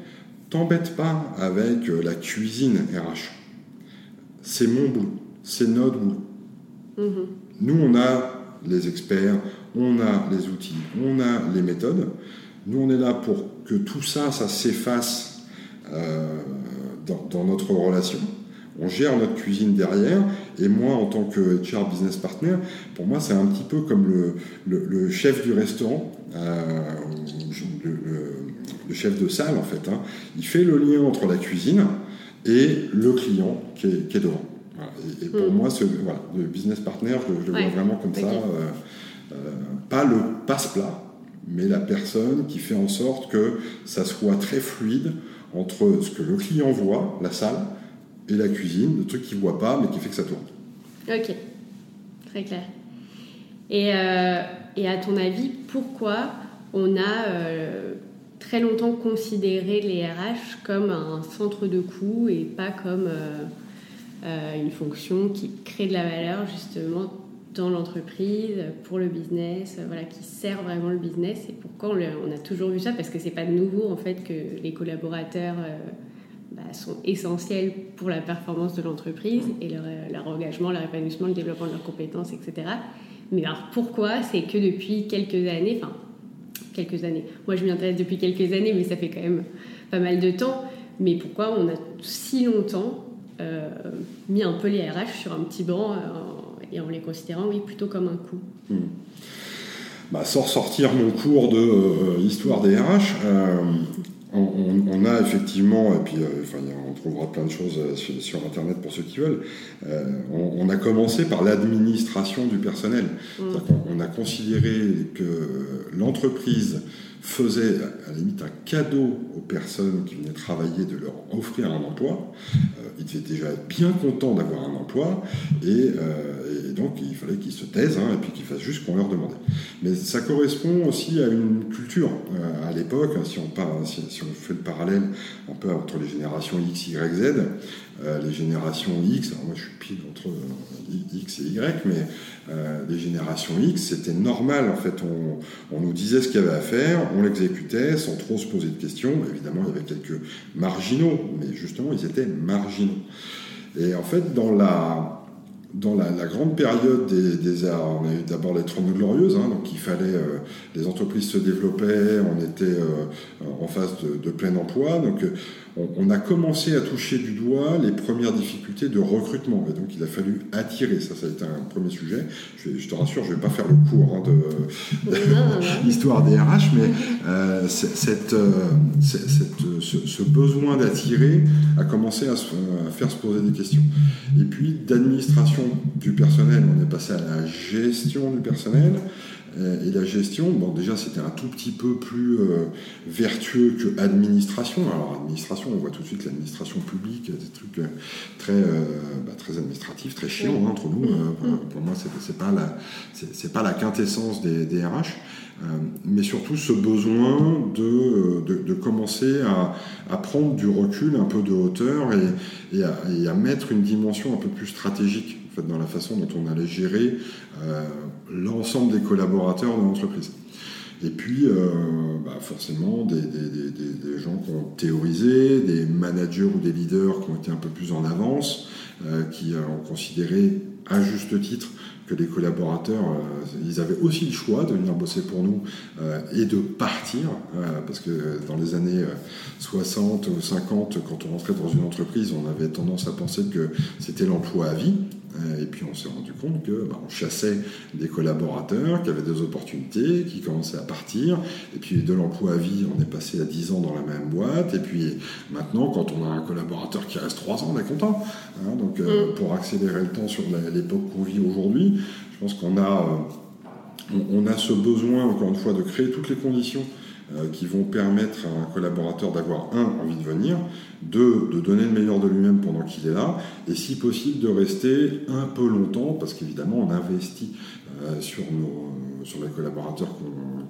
Speaker 2: t'embête pas avec euh, la cuisine RH. C'est mon boulot, c'est notre boulot. Mm-hmm. Nous, on a les experts, on a les outils, on a les méthodes. Nous, on est là pour que tout ça, ça s'efface euh, dans, notre relation. on gère notre cuisine derrière. Et moi, en tant que HR business partner, pour moi, c'est un petit peu comme le, chef du restaurant, euh, le, chef de salle en fait. Hein. Il fait le lien entre la cuisine et le client qui est, devant. Et, pour hmm. moi, ce, le business partner, je, le vois vraiment comme ça. Euh, euh, pas le passe-plat, mais la personne qui fait en sorte que ça soit très fluide entre ce que le client voit, la salle, et la cuisine, le truc qu'il ne voit pas, mais qui fait que ça tourne.
Speaker 1: Ok, très clair. Et, euh, et à ton avis, pourquoi on a très longtemps considéré les RH comme un centre de coût et pas comme euh, une fonction qui crée de la valeur justement dans l'entreprise, pour le business, voilà, qui sert vraiment le business. Et pourquoi on, a toujours vu ça? Parce que c'est pas nouveau en fait que les collaborateurs bah, sont essentiels pour la performance de l'entreprise et leur, leur, engagement, leur épanouissement, le développement de leurs compétences, etc. Mais alors pourquoi? C'est que depuis quelques années, enfin quelques années, moi je m'y intéresse depuis quelques années, mais ça fait quand même pas mal de temps. Mais pourquoi on a si longtemps euh, mis un peu les RH sur un petit banc euh, et en les considérant, oui, plutôt comme un coût hmm.
Speaker 2: bah, Sans sortir mon cours de euh, histoire des RH, on, a effectivement, et puis euh, on trouvera plein de choses euh, sur, Internet pour ceux qui veulent, euh, on, a commencé par l'administration du personnel. Mm. On, a considéré que l'entreprise faisait à la limite un cadeau aux personnes qui venaient travailler de leur offrir un emploi. ils étaient déjà bien contents d'avoir un emploi et, donc il fallait qu'ils se taisent hein, et puis qu'ils fassent juste ce qu'on leur demandait. Mais ça correspond aussi à une culture à l'époque, hein, si si, si on fait le parallèle un peu entre les générations X, Y, Z, euh, les générations X, alors moi je suis pile entre euh, X et Y, mais euh, les générations X, c'était normal en fait, on, nous disait ce qu'il y avait à faire, on l'exécutait sans trop se poser de questions, évidemment il y avait quelques marginaux, mais justement ils étaient marginaux. Et en fait, dans la, dans la, grande période des, des, on a eu d'abord les Trente Glorieuses, hein, donc il fallait, les entreprises se développaient, on était en phase de, de, plein emploi, donc on, a commencé à toucher du doigt les premières difficultés de recrutement. Et donc il a fallu attirer, ça, ça a été un premier sujet. Je, te rassure, je ne vais pas faire le cours hein, de l'histoire des RH, mais euh, cette, euh, ce, besoin d'attirer a commencé à, se, à faire se poser des questions. Et puis d'administration du personnel, on est passé à la gestion du personnel. Euh, et la gestion, bon, déjà, c'était un tout petit peu plus euh, vertueux que administration. Alors, administration, on voit tout de suite l'administration publique, des trucs euh, très, bah, très administratifs, très chiants hein, entre nous. Pour moi, c'est pas la, c'est pas la quintessence des, des RH. mais surtout ce besoin de, de, de commencer à, à, prendre du recul, un peu de hauteur et, et, à, et, à, mettre une dimension un peu plus stratégique dans la façon dont on allait gérer l'ensemble des collaborateurs de l'entreprise. Et puis, euh, bah forcément, des, gens qui ont théorisé, des managers ou des leaders qui ont été un peu plus en avance, euh, qui ont considéré à juste titre que les collaborateurs, euh, ils avaient aussi le choix de venir bosser pour nous euh, et de partir, euh, parce que dans les années 60 ou 50, quand on rentrait dans une entreprise, on avait tendance à penser que c'était l'emploi à vie. Et puis on s'est rendu compte que bah, on chassait des collaborateurs qui avaient des opportunités, qui commençaient à partir. Et puis de l'emploi à vie, on est passé à 10 ans dans la même boîte. Et puis maintenant, quand on a un collaborateur qui reste 3 ans, on est content. Hein. donc mm. pour accélérer le temps sur l'époque qu'on vit aujourd'hui, je pense qu'on a, euh, on, a ce besoin, encore une fois, de créer toutes les conditions euh, qui vont permettre à un collaborateur d'avoir, un, envie de venir, deux, de donner le meilleur de lui-même pendant qu'il est là, et si possible de rester un peu longtemps, parce qu'évidemment on investit euh, sur, nos, sur les collaborateurs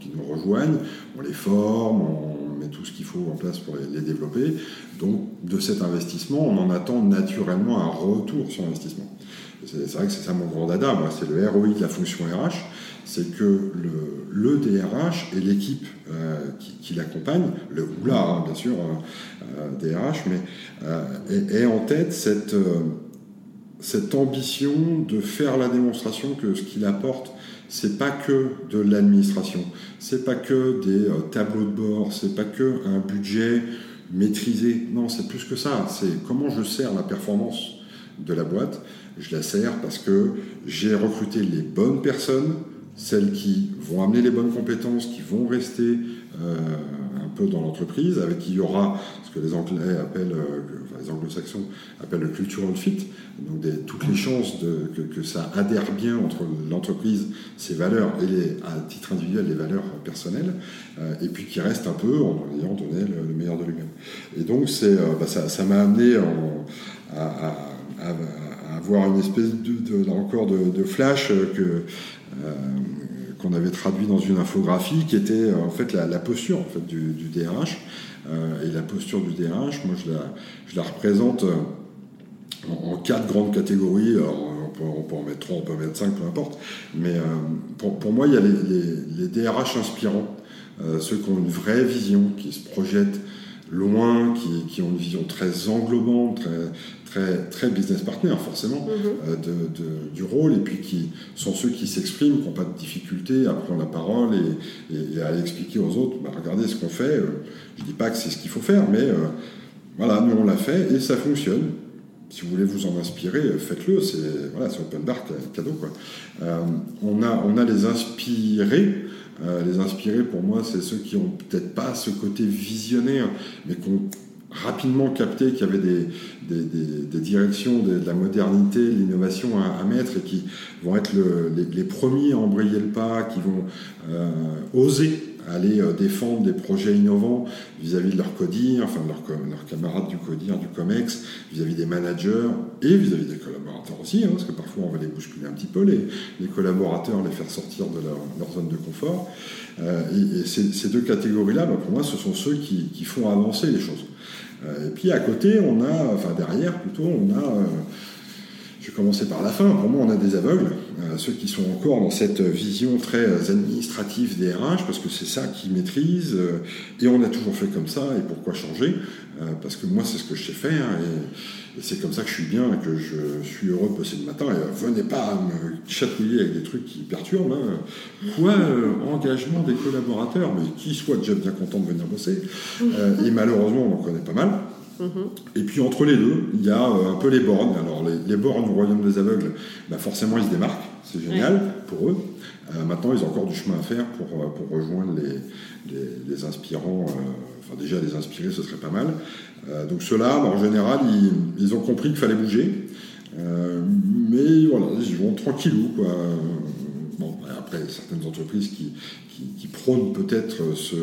Speaker 2: qui nous rejoignent, on les forme, on met tout ce qu'il faut en place pour les, les, développer. Donc de cet investissement, on en attend naturellement un retour sur investissement. C'est vrai que c'est ça mon grand dada, moi, c'est le ROI de la fonction RH, c'est que le, DRH et l'équipe euh, qui, l'accompagne, le ou là, hein, bien sûr, DRH, euh, mais euh, est, en tête cette, cette ambition de faire la démonstration que ce qu'il apporte, c'est pas que de l'administration, c'est pas que des tableaux de bord, c'est pas que un budget maîtrisé. Non, c'est plus que ça. C'est comment je sers la performance de la boîte. Je la sers parce que j'ai recruté les bonnes personnes, celles qui vont amener les bonnes compétences, qui vont rester euh, un peu dans l'entreprise, avec qui il y aura ce que les Anglais appellent, euh, enfin, les Anglo-Saxons appellent le cultural fit, donc des, toutes les chances de, que, que, ça adhère bien entre l'entreprise, ses valeurs et les, à titre individuel les valeurs personnelles, euh, et puis qui reste un peu en ayant donné le, le meilleur de lui-même. Et donc c'est, euh, bah, ça, m'a amené en, à, à, à, avoir une espèce de, de encore de, de, flash que qu'on avait traduit dans une infographie qui était euh, en fait la, posture en fait, du, du DRH. Euh, et la posture du DRH, moi je la, représente euh, en, quatre grandes catégories. On, peut, en mettre trois, on peut en mettre cinq, peu importe. Mais euh, pour, moi, il y a les, les, DRH inspirants, euh, ceux qui ont une vraie vision, qui se projettent loin, qui, qui, ont une vision très englobante, très, très, très business partner forcément mm-hmm. euh, de, de, du rôle, et puis qui sont ceux qui s'expriment, qui n'ont pas de difficulté à prendre la parole et, et, et à expliquer aux autres, bah, regardez ce qu'on fait, euh, je dis pas que c'est ce qu'il faut faire, mais euh, voilà, nous on l'a fait et ça fonctionne. Si vous voulez vous en inspirer, faites-le, c'est voilà, open bar, cadeau. Quoi. Euh, on, a, on a les inspirés, les inspirés, pour moi, c'est ceux qui ont peut-être pas ce côté visionnaire, mais qui ont rapidement capté qu'il y avait des, directions de, la modernité, de l'innovation à, mettre et qui vont être le, les, premiers à embrayer le pas, qui vont euh, oser aller euh, défendre des projets innovants vis-à-vis -vis de leurs CODIR, enfin de leurs, camarades du CODIR, du COMEX, vis-à-vis -vis des managers et vis-à-vis -vis des collaborateurs aussi, hein, parce que parfois on va les bousculer un petit peu, les, collaborateurs, les faire sortir de leur, leur zone de confort. Euh, et, ces, deux catégories-là, bah, pour moi, ce sont ceux qui font avancer les choses. Euh, et puis à côté, on a, enfin derrière plutôt, on a euh, je vais commencer par la fin. Pour moi, on a des aveugles, euh, ceux qui sont encore dans cette vision très administrative des RH, parce que c'est ça qu'ils maîtrisent, euh, et on a toujours fait comme ça, et pourquoi changer euh, Parce que moi, c'est ce que je sais faire, et, et c'est comme ça que je suis bien, et que je suis heureux de bosser le matin, et venez pas me chatouiller avec des trucs qui perturbent. Hein. Quoi Engagement des collaborateurs, mais qui soit déjà bien content de venir bosser, et malheureusement, on en connaît pas mal. Et puis entre les deux, il y a euh, un peu les bornes. Alors les, les bornes du royaume des aveugles, bah forcément ils se démarquent, c'est génial ouais. pour eux. Euh, maintenant, ils ont encore du chemin à faire pour, euh, pour rejoindre les, les, les inspirants. Euh, enfin déjà les inspirer, ce serait pas mal. Euh, donc ceux-là, bah, en général, ils, ils, ont compris qu'il fallait bouger. mais voilà, ils vont tranquillou. Quoi. Bon, après, certaines entreprises qui, qui, qui prônent peut-être ce,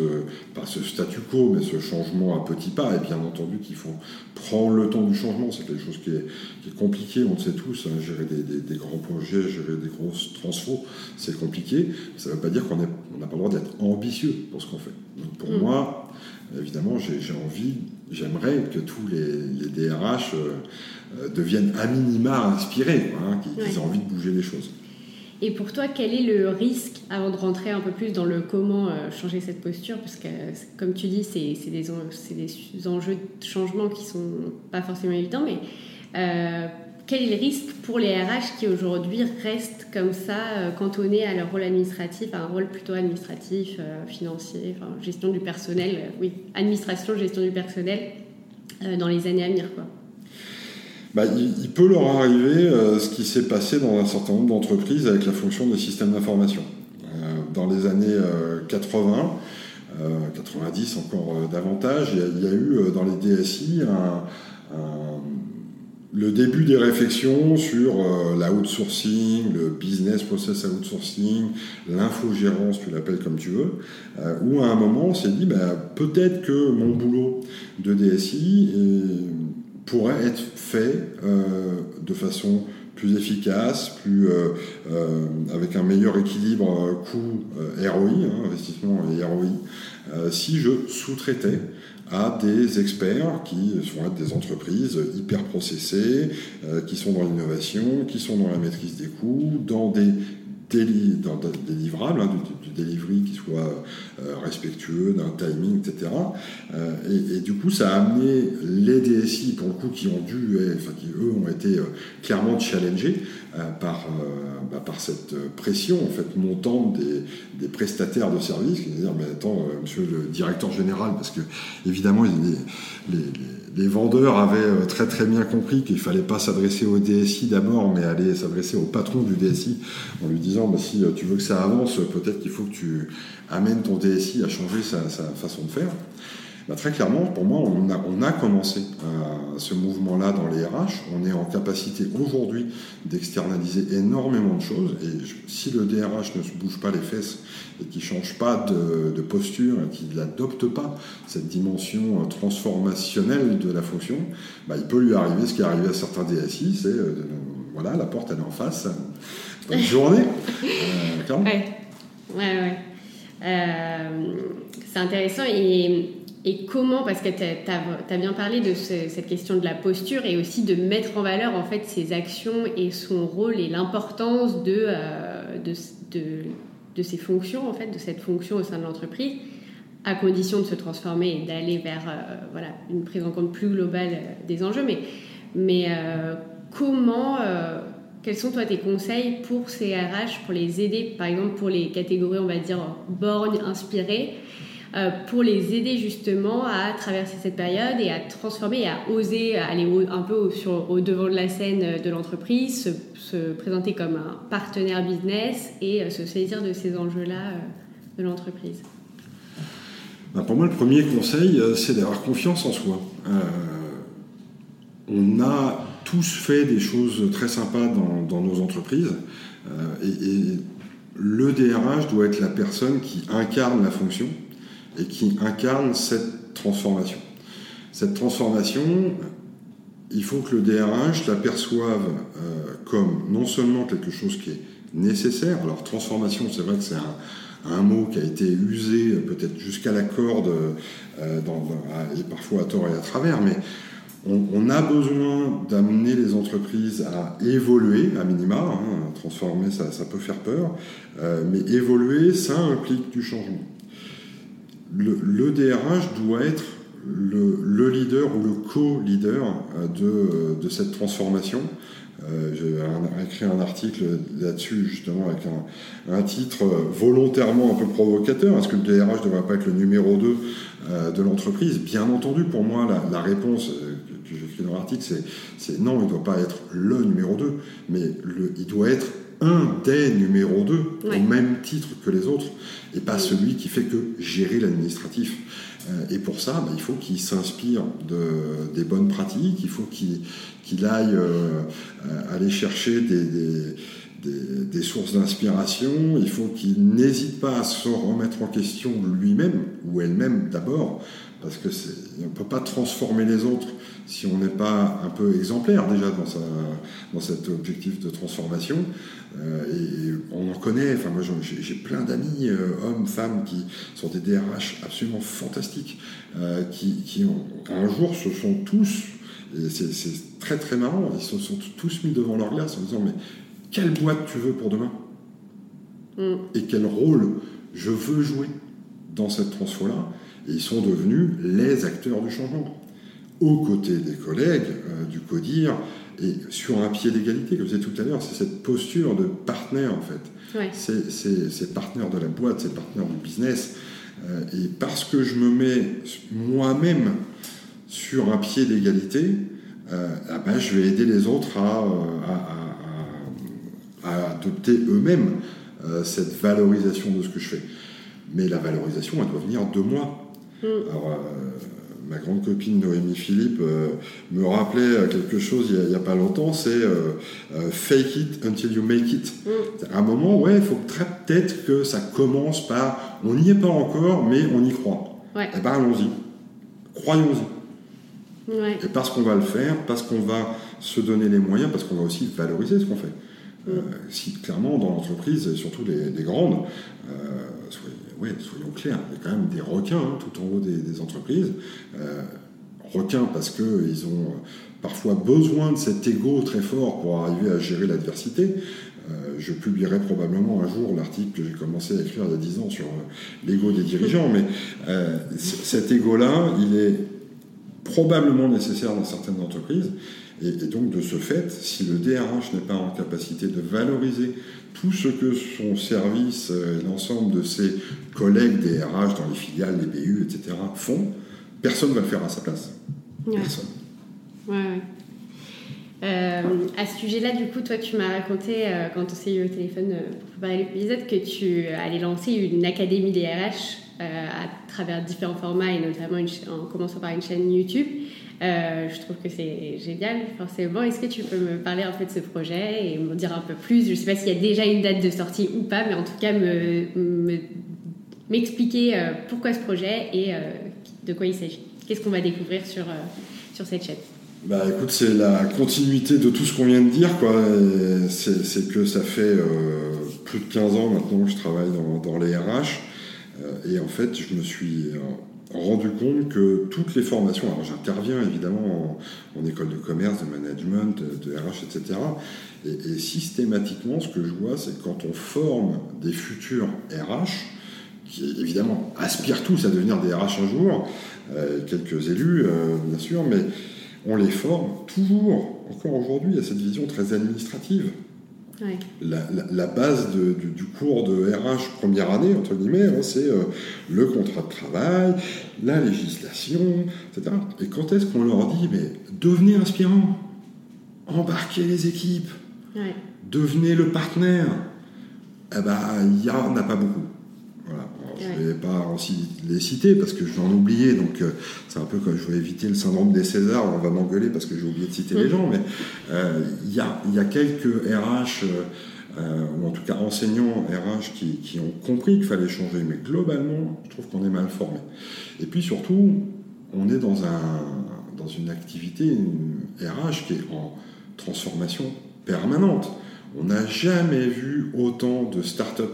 Speaker 2: pas ce statu quo, mais ce changement à petits pas, et bien entendu qu'il faut prendre le temps du changement, c'est quelque chose qui est, qui est, compliqué, on le sait tous, hein, gérer des, des, des, grands projets, gérer des grosses transfos, c'est compliqué, ça ne veut pas dire qu'on n'a pas le droit d'être ambitieux pour ce qu'on fait. Donc pour mmh. moi, évidemment, j'ai envie, j'aimerais que tous les, les DRH euh, deviennent à minima inspirés, hein, qu'ils ouais. aient envie de bouger les choses.
Speaker 1: Et pour toi, quel est le risque, avant de rentrer un peu plus dans le comment euh, changer cette posture, parce que comme tu dis, c'est des, des, enjeux de changement qui sont pas forcément évidents, mais euh, quel est le risque pour les RH qui aujourd'hui restent comme ça, euh, cantonnés à leur rôle administratif, à un rôle plutôt administratif, financier, gestion du personnel, oui, administration, gestion du personnel, dans les années à venir, quoi?
Speaker 2: Bah, il, peut leur arriver euh, ce qui s'est passé dans un certain nombre d'entreprises avec la fonction des systèmes d'information. Euh, dans les années euh, 80, 90 encore euh, davantage, il y, a, eu euh, dans les DSI le début des réflexions sur euh, la outsourcing, le business process outsourcing, l'infogérance, tu l'appelles comme tu veux, où à un moment on s'est dit bah, peut-être que mon boulot de DSI pourrait être euh, de façon plus efficace, plus, euh, euh, avec un meilleur équilibre euh, coût-ROI, hein, investissement et ROI, si je sous-traitais à des experts qui être des entreprises hyper processées, qui sont dans l'innovation, qui sont dans la maîtrise des coûts, dans des déli dans des hein, du, delivery qui soit euh, respectueux d'un timing, etc. Euh, et, du coup, ça a amené les DSI, pour le coup, qui ont dû, enfin, qui eux ont été euh, clairement challengés par, bah, par cette pression en fait montante des, des prestataires de services, qui dire mais attends, monsieur le directeur général, parce que évidemment les les vendeurs avaient euh, très très bien compris qu'il fallait pas s'adresser au DSI d'abord, mais aller s'adresser au patron du DSI en lui disant bah, si tu veux que ça avance, peut-être qu'il faut que tu amènes ton DSI à changer sa façon de faire. Bah, très clairement, pour moi, on a, on a commencé euh, ce mouvement-là dans les RH. On est en capacité aujourd'hui d'externaliser énormément de choses. Et si le DRH ne se bouge pas les fesses et qui ne change pas de, posture et qui n'adopte pas cette dimension euh, transformationnelle de la fonction, bah, il peut lui arriver ce qui est arrivé à certains DSI, c'est euh, voilà, la porte elle est en face. Bonne journée.
Speaker 1: C'est intéressant et et comment, parce que tu as, bien parlé de cette question de la posture et aussi de mettre en valeur en fait ses actions et son rôle et l'importance de, euh, de, de, ses fonctions, en fait, de cette fonction au sein de l'entreprise, à condition de se transformer et d'aller vers euh, voilà, une prise en compte plus globale euh, des enjeux. Mais, mais comment, quels sont toi tes conseils pour ces RH, pour les aider, par exemple pour les catégories, on va dire, borgnes, inspirées euh, pour les aider justement à traverser cette période et à transformer et à oser aller un peu au, devant de la scène de l'entreprise, se, présenter comme un partenaire business et euh, se saisir de ces enjeux-là euh, de l'entreprise.
Speaker 2: Ben, pour moi, le premier conseil, c'est d'avoir confiance en soi. on a tous fait des choses très sympas dans, nos entreprises et, et le DRH doit être la personne qui incarne la fonction et qui incarne cette transformation. Cette transformation, il faut que le DRH la perçoive euh, comme non seulement quelque chose qui est nécessaire, alors transformation, c'est vrai que c'est un, mot qui a été usé peut-être jusqu'à la corde, euh, et parfois à tort et à travers, mais on, a besoin d'amener les entreprises à évoluer, à minima, hein, transformer ça, peut faire peur, euh, mais évoluer, ça implique du changement le, DRH doit être le, leader ou le co-leader euh, de, cette transformation. Euh, j'ai écrit un article là-dessus justement avec un, titre volontairement un peu provocateur. Est-ce que le DRH ne devrait pas être le numéro 2 euh, de l'entreprise? Bien entendu, pour moi, la, réponse que j'écris dans l'article, c'est non, il ne doit pas être le numéro 2, mais il doit être un des numéros 2 au même titre que les autres et pas celui qui fait que gérer l'administratif. Euh, et pour ça, bah, il faut qu'il s'inspire de, des bonnes pratiques, il faut qu'il aille euh, aller chercher des, des, des, sources d'inspiration, il faut qu'il n'hésite pas à se remettre en question lui-même ou elle-même d'abord, parce que on ne peut pas transformer les autres si on n'est pas un peu exemplaire déjà dans, sa, dans cet objectif de transformation. Euh, et on en connaît, enfin moi j'ai plein d'amis, euh, hommes, femmes, qui sont des DRH absolument fantastiques, euh, qui, qui ont, un jour se sont tous, et c'est très très marrant, ils se sont tous mis devant leur glace en disant mais quelle boîte tu veux pour demain? Mm. Et quel rôle je veux jouer dans cette transfo-là? Et ils sont devenus les acteurs du changement aux côtés des collègues euh, du CODIR et sur un pied d'égalité, comme je disais tout à l'heure, c'est cette posture de partenaire en fait. C'est partenaire de la boîte, c'est partenaire du business. Euh, et parce que je me mets moi-même sur un pied d'égalité, euh, ah ben, je vais aider les autres à, à, adopter eux-mêmes cette valorisation de ce que je fais. Mais la valorisation, elle doit venir de moi. Mm. Alors, ma grande copine Noémie Philippe euh, me rappelait quelque chose il n'y a, pas longtemps, c'est euh, euh, fake it until you make it. Mm. À un moment, ouais, il faut peut-être que ça commence par, on n'y est pas encore, mais on y croit. Et eh ben allons-y, croyons-y. Et parce qu'on va le faire, parce qu'on va se donner les moyens, parce qu'on va aussi valoriser ce qu'on fait. Mm. si clairement dans l'entreprise, surtout les, grandes, soyons clairs, il y a quand même des requins hein, tout en haut des, entreprises. Euh, requins parce qu'ils ont parfois besoin de cet ego très fort pour arriver à gérer l'adversité. Euh, je publierai probablement un jour l'article que j'ai commencé à écrire il y a 10 ans sur euh, l'ego des dirigeants, mais cet ego-là, il est probablement nécessaire dans certaines entreprises. Et, et, donc, de ce fait, si le DRH n'est pas en capacité de valoriser tout ce que son service euh, et l'ensemble de ses collègues des RH dans les filiales, les BU, etc. font, personne ne va le faire à sa place. personne.
Speaker 1: Ouais, ouais. Euh, à ce sujet-là, du coup, toi, tu m'as raconté, euh, quand on s'est eu au téléphone euh, pour préparer l'épisode, que tu allais lancer une académie des RH à travers différents formats et notamment en commençant par une chaîne YouTube. je trouve que c'est génial, forcément. Est-ce que tu peux me parler en fait de ce projet et m'en dire un peu plus? Je ne sais pas s'il y a déjà une date de sortie ou pas, mais en tout cas m'expliquer pourquoi ce projet et de quoi il s'agit. Qu'est-ce qu'on va découvrir sur, sur cette chaîne?
Speaker 2: Bah écoute, c'est la continuité de tout ce qu'on vient de dire. C'est que ça fait euh, plus de 15 ans maintenant que je travaille dans, dans les RH. Euh, et en fait, je me suis euh, rendu compte que toutes les formations, alors j'interviens évidemment en, école de commerce, de management, de, RH, etc. Et, et, systématiquement, ce que je vois, c'est que quand on forme des futurs RH, qui évidemment aspirent tous à devenir des RH un jour, quelques élus bien sûr, mais on les forme toujours, encore aujourd'hui, à cette vision très administrative. La, base du, cours de RH première année, entre guillemets, hein, c'est euh, le contrat de travail, la législation, etc. Et quand est-ce qu'on leur dit, mais devenez inspirant, embarquez les équipes, devenez le partenaire? Eh ben, il n'y en a pas beaucoup. Je ne vais pas aussi les citer parce que je vais en oublier, donc euh, c'est un peu comme je vais éviter le syndrome des Césars, on va m'engueuler parce que j'ai oublié de citer les gens, mais euh, il y, a, quelques RH, euh, ou en tout cas enseignants RH qui, ont compris qu'il fallait changer, mais globalement, je trouve qu'on est mal formé. Et puis surtout, on est dans, un, dans une activité une RH qui est en transformation permanente. On n'a jamais vu autant de start-up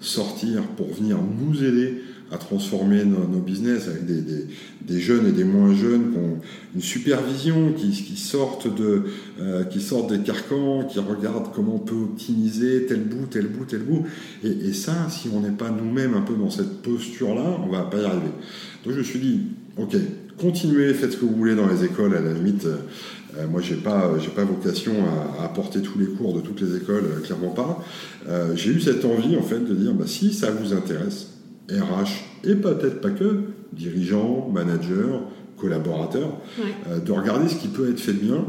Speaker 2: sortir pour venir nous aider à transformer nos, business avec des, jeunes et des moins jeunes qui ont une supervision, qui, sortent, de, euh, qui sortent des carcans, qui regardent comment on peut optimiser tel bout, tel bout, tel bout. Et, ça, si on n'est pas nous-mêmes un peu dans cette posture-là, on va pas y arriver. Donc je me suis dit, ok, continuez, faites ce que vous voulez dans les écoles, à la limite. Euh, moi, j'ai pas, j'ai pas vocation à, apporter tous les cours de toutes les écoles, euh, clairement pas. Euh, j'ai eu cette envie, en fait, de dire, bah, si ça vous intéresse, RH et peut-être pas que, dirigeants, managers, collaborateurs, de regarder ce qui peut être fait bien.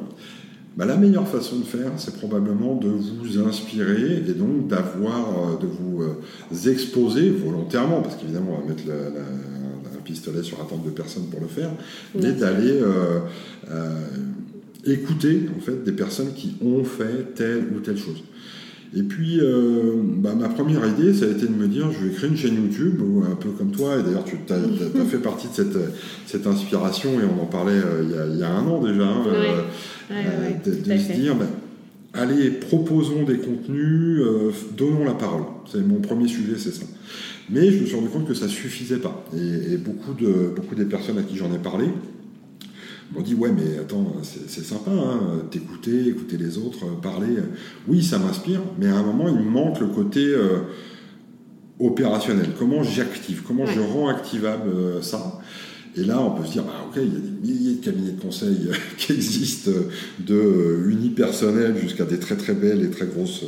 Speaker 2: Bah, la meilleure façon de faire, c'est probablement de vous inspirer et donc d'avoir, de vous exposer volontairement, parce qu'évidemment, on va mettre un pistolet sur la tente de personnes pour le faire, mais d'aller écouter en fait des personnes qui ont fait telle ou telle chose. Et puis, euh, bah, ma première idée, ça a été de me dire, je vais créer une chaîne YouTube, un peu comme toi, et d'ailleurs tu as, fait partie de cette, cette, inspiration, et on en parlait euh, il, y a, un an déjà, hein, euh, de, se dire, bah, allez, proposons des contenus, donnons la parole. C'est mon premier sujet, c'est ça. Mais je me suis rendu compte que ça suffisait pas. Et, et beaucoup, de, beaucoup des personnes à qui j'en ai parlé, on dit ouais mais attends c'est sympa hein, t'écouter écouter les autres euh, parler. Oui ça m'inspire mais à un moment il me manque le côté euh, opérationnel. Comment j'active comment je rends activable euh, ça? Et là, on peut se dire, bah, ok, il y a des milliers de cabinets de conseil qui existent, de unipersonnels jusqu'à des très très belles et très grosses,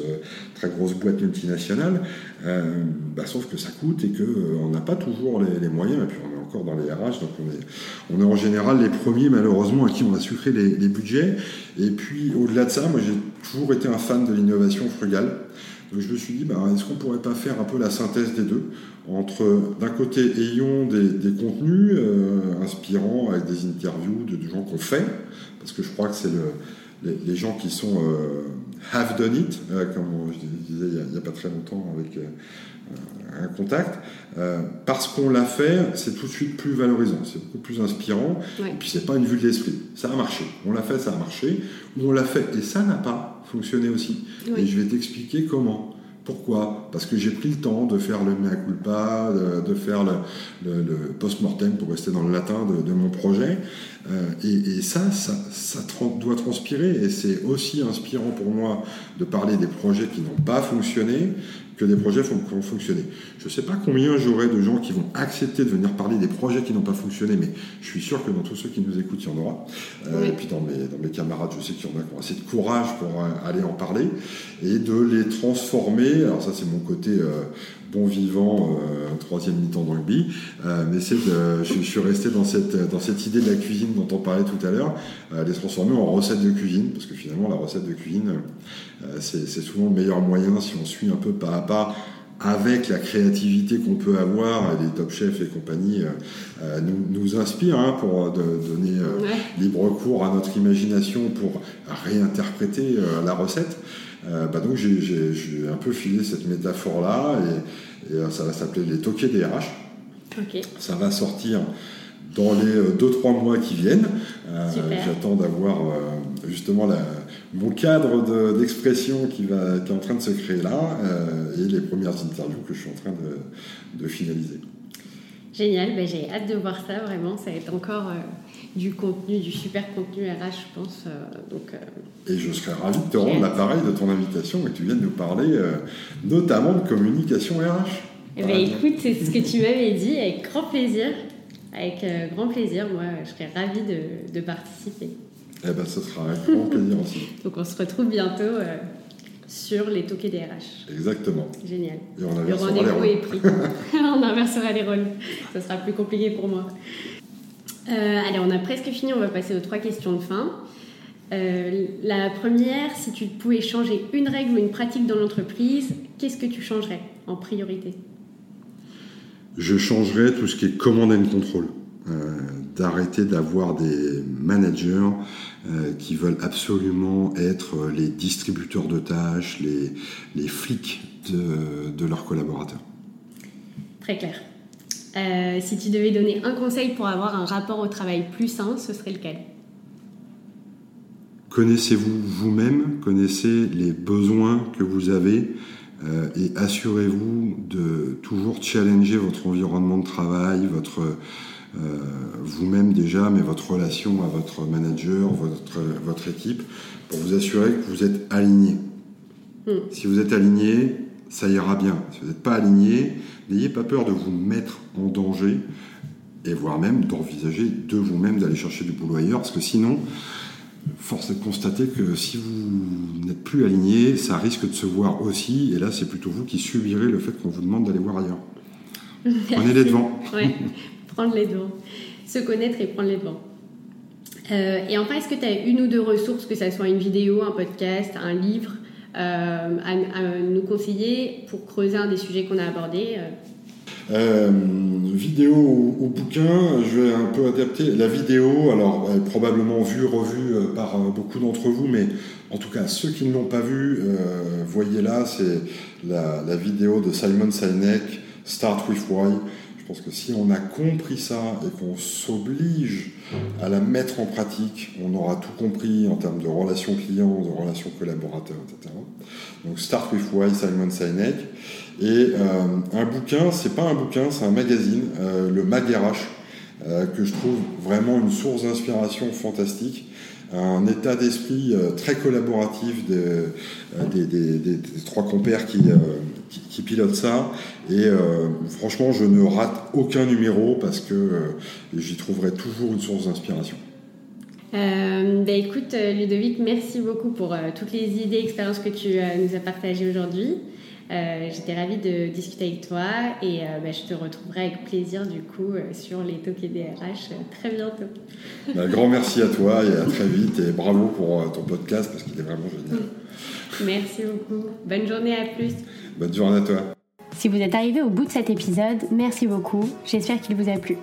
Speaker 2: très grosses boîtes multinationales. bah, sauf que ça coûte et qu'on n'a pas toujours les, moyens. Et puis on encore dans les RH, donc on est, on est en général les premiers malheureusement à qui on a sucré les budgets. Et puis au-delà de ça, moi j'ai toujours été un fan de l'innovation frugale. Donc je me suis dit, bah, est-ce qu'on pourrait pas faire un peu la synthèse des deux Entre, d'un côté, ayons des, des contenus euh, inspirants avec des interviews de, gens qu'on fait, parce que je crois que c'est le, les, gens qui sont euh, have done it, euh, comme je disais il n'y a, pas très longtemps avec un contact, euh, parce qu'on l'a fait, c'est tout de suite plus valorisant, c'est beaucoup plus inspirant, et puis c'est pas une vue de l'esprit. Ça a marché, on l'a fait, ça a marché, ou on l'a fait et ça n'a pas fonctionné aussi. Et je vais t'expliquer comment. Pourquoi? Parce que j'ai pris le temps de faire le mea culpa, de, faire le, le, post-mortem, pour rester dans le latin, de, mon projet. Euh, et, ça, ça, ça doit transpirer. Et c'est aussi inspirant pour moi de parler des projets qui n'ont pas fonctionné que des projets vont fonctionner. Je ne sais pas combien j'aurai de gens qui vont accepter de venir parler des projets qui n'ont pas fonctionné, mais je suis sûr que dans tous ceux qui nous écoutent, il y en aura. Euh, et puis dans mes, dans mes camarades, je sais qu'il y en a qui ont assez de courage pour euh, aller en parler et de les transformer. Alors ça, c'est mon côté euh, bon vivant, troisième mi-temps de rugby. mais c'est de, je, suis resté dans cette, dans cette idée de la cuisine dont on parlait tout à l'heure, les transformer en recette de cuisine, parce que finalement la recette de cuisine, c'est souvent le meilleur moyen si on suit un peu pas à pas avec la créativité qu'on peut avoir, les top chefs et compagnie euh, euh, nous, nous inspirent hein, pour euh, donner libre cours à notre imagination pour réinterpréter la recette. Bah donc j'ai un peu filé cette métaphore-là et, ça va s'appeler les toquets DRH. Ça va sortir dans les 2-3 mois qui viennent. J'attends d'avoir justement la, mon cadre d'expression qui, va, qui est en train de se créer là euh, et les premières interviews que je suis en train de, de finaliser.
Speaker 1: Génial, ben, j'ai hâte de voir ça vraiment. Ça va être encore euh, du contenu, du super contenu RH, je pense. Euh, donc,
Speaker 2: et je serais ravi de te rendre l'appareil de ton invitation et que tu viennes nous parler notamment de communication RH.
Speaker 1: Eh ben, écoute, c'est ce que tu m'avais dit avec grand plaisir. Avec grand plaisir, moi, je serais ravie de, de participer.
Speaker 2: Eh ben, ce sera un grand plaisir aussi.
Speaker 1: Donc, on se retrouve bientôt euh, sur les toquets des RH.
Speaker 2: Exactement.
Speaker 1: Génial.
Speaker 2: Et on Le rendez-vous est pris.
Speaker 1: on inversera les rôles. Ça sera plus compliqué pour moi. Euh, allez, on a presque fini. On va passer aux trois questions de fin. Euh, la première, si tu pouvais changer une règle ou une pratique dans l'entreprise, qu'est-ce que tu changerais en priorité?
Speaker 2: Je changerais tout ce qui est command and control. d'arrêter d'avoir des managers euh, qui veulent absolument être les distributeurs de tâches, les, les flics de, de, leurs collaborateurs.
Speaker 1: Très clair. Euh, si tu devais donner un conseil pour avoir un rapport au travail plus sain, ce serait lequel?
Speaker 2: Connaissez-vous vous-même, connaissez les besoins que vous avez euh, et assurez-vous de toujours challenger votre environnement de travail, votre euh, vous-même déjà, mais votre relation à votre manager, votre, votre équipe, pour vous assurer que vous êtes aligné. Hmm. Si vous êtes aligné, ça ira bien. Si vous n'êtes pas aligné, n'ayez pas peur de vous mettre en danger et voire même d'envisager de vous-même d'aller chercher du boulot ailleurs, parce que sinon, force est de constater que si vous n'êtes plus aligné, ça risque de se voir aussi, et là c'est plutôt vous qui subirez le fait qu'on vous demande d'aller voir ailleurs. Prenez les devants.
Speaker 1: prendre les devants. Se connaître et prendre les devants. Euh, et enfin, est-ce que tu as une ou deux ressources, que ce soit une vidéo, un podcast, un livre, euh, à, nous conseiller pour creuser un des sujets qu'on a abordés
Speaker 2: euh? vidéo ou, bouquin, je vais un peu adapter. La vidéo, alors probablement vue, revue par beaucoup d'entre vous, mais en tout cas ceux qui ne l'ont pas vue, voyez là, c'est la, la, vidéo de Simon Sinek, Start with Why. Pense que si on a compris ça et qu'on s'oblige à la mettre en pratique, on aura tout compris en termes de relations clients, de relations collaborateurs, etc. Donc Start with Why, Simon Sinek. Et euh, un bouquin, c'est pas un bouquin, c'est un magazine, euh, le MagRH, euh, que je trouve vraiment une source d'inspiration fantastique un état d'esprit très collaboratif des, des, trois compères qui, qui, pilote ça. Et euh, franchement, je ne rate aucun numéro parce que euh, j'y trouverai toujours une source d'inspiration.
Speaker 1: Euh, bah, écoute, Ludovic, merci beaucoup pour toutes les idées, expériences que tu nous as partagées aujourd'hui. J'étais ravie de discuter avec toi et bah, je te retrouverai avec plaisir du coup sur les talks DRH très bientôt.
Speaker 2: Un grand merci à toi et à très vite et bravo pour ton podcast parce qu'il est vraiment génial.
Speaker 1: Merci beaucoup. Bonne journée, à plus.
Speaker 2: Bonne journée à toi.
Speaker 1: Si vous êtes arrivé au bout de cet épisode, merci beaucoup. J'espère qu'il vous a plu.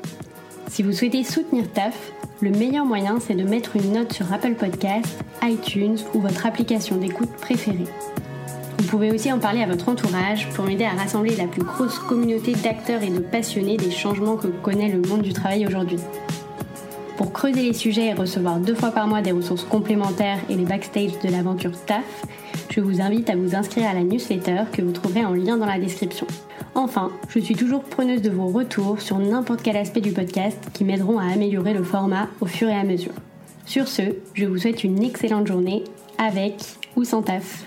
Speaker 1: Si vous souhaitez soutenir TAF, le meilleur moyen c'est de mettre une note sur Apple Podcasts, iTunes ou votre application d'écoute préférée. Vous pouvez aussi en parler à votre entourage pour m'aider à rassembler la plus grosse communauté d'acteurs et de passionnés des changements que connaît le monde du travail aujourd'hui. Pour creuser les sujets et recevoir deux fois par mois des ressources complémentaires et les backstage de l'aventure TAF, je vous invite à vous inscrire à la newsletter que vous trouverez en lien dans la description. Enfin, je suis toujours preneuse de vos retours sur n'importe quel aspect du podcast qui m'aideront à améliorer le format au fur et à mesure. Sur ce, je vous souhaite une excellente journée avec ou sans taf.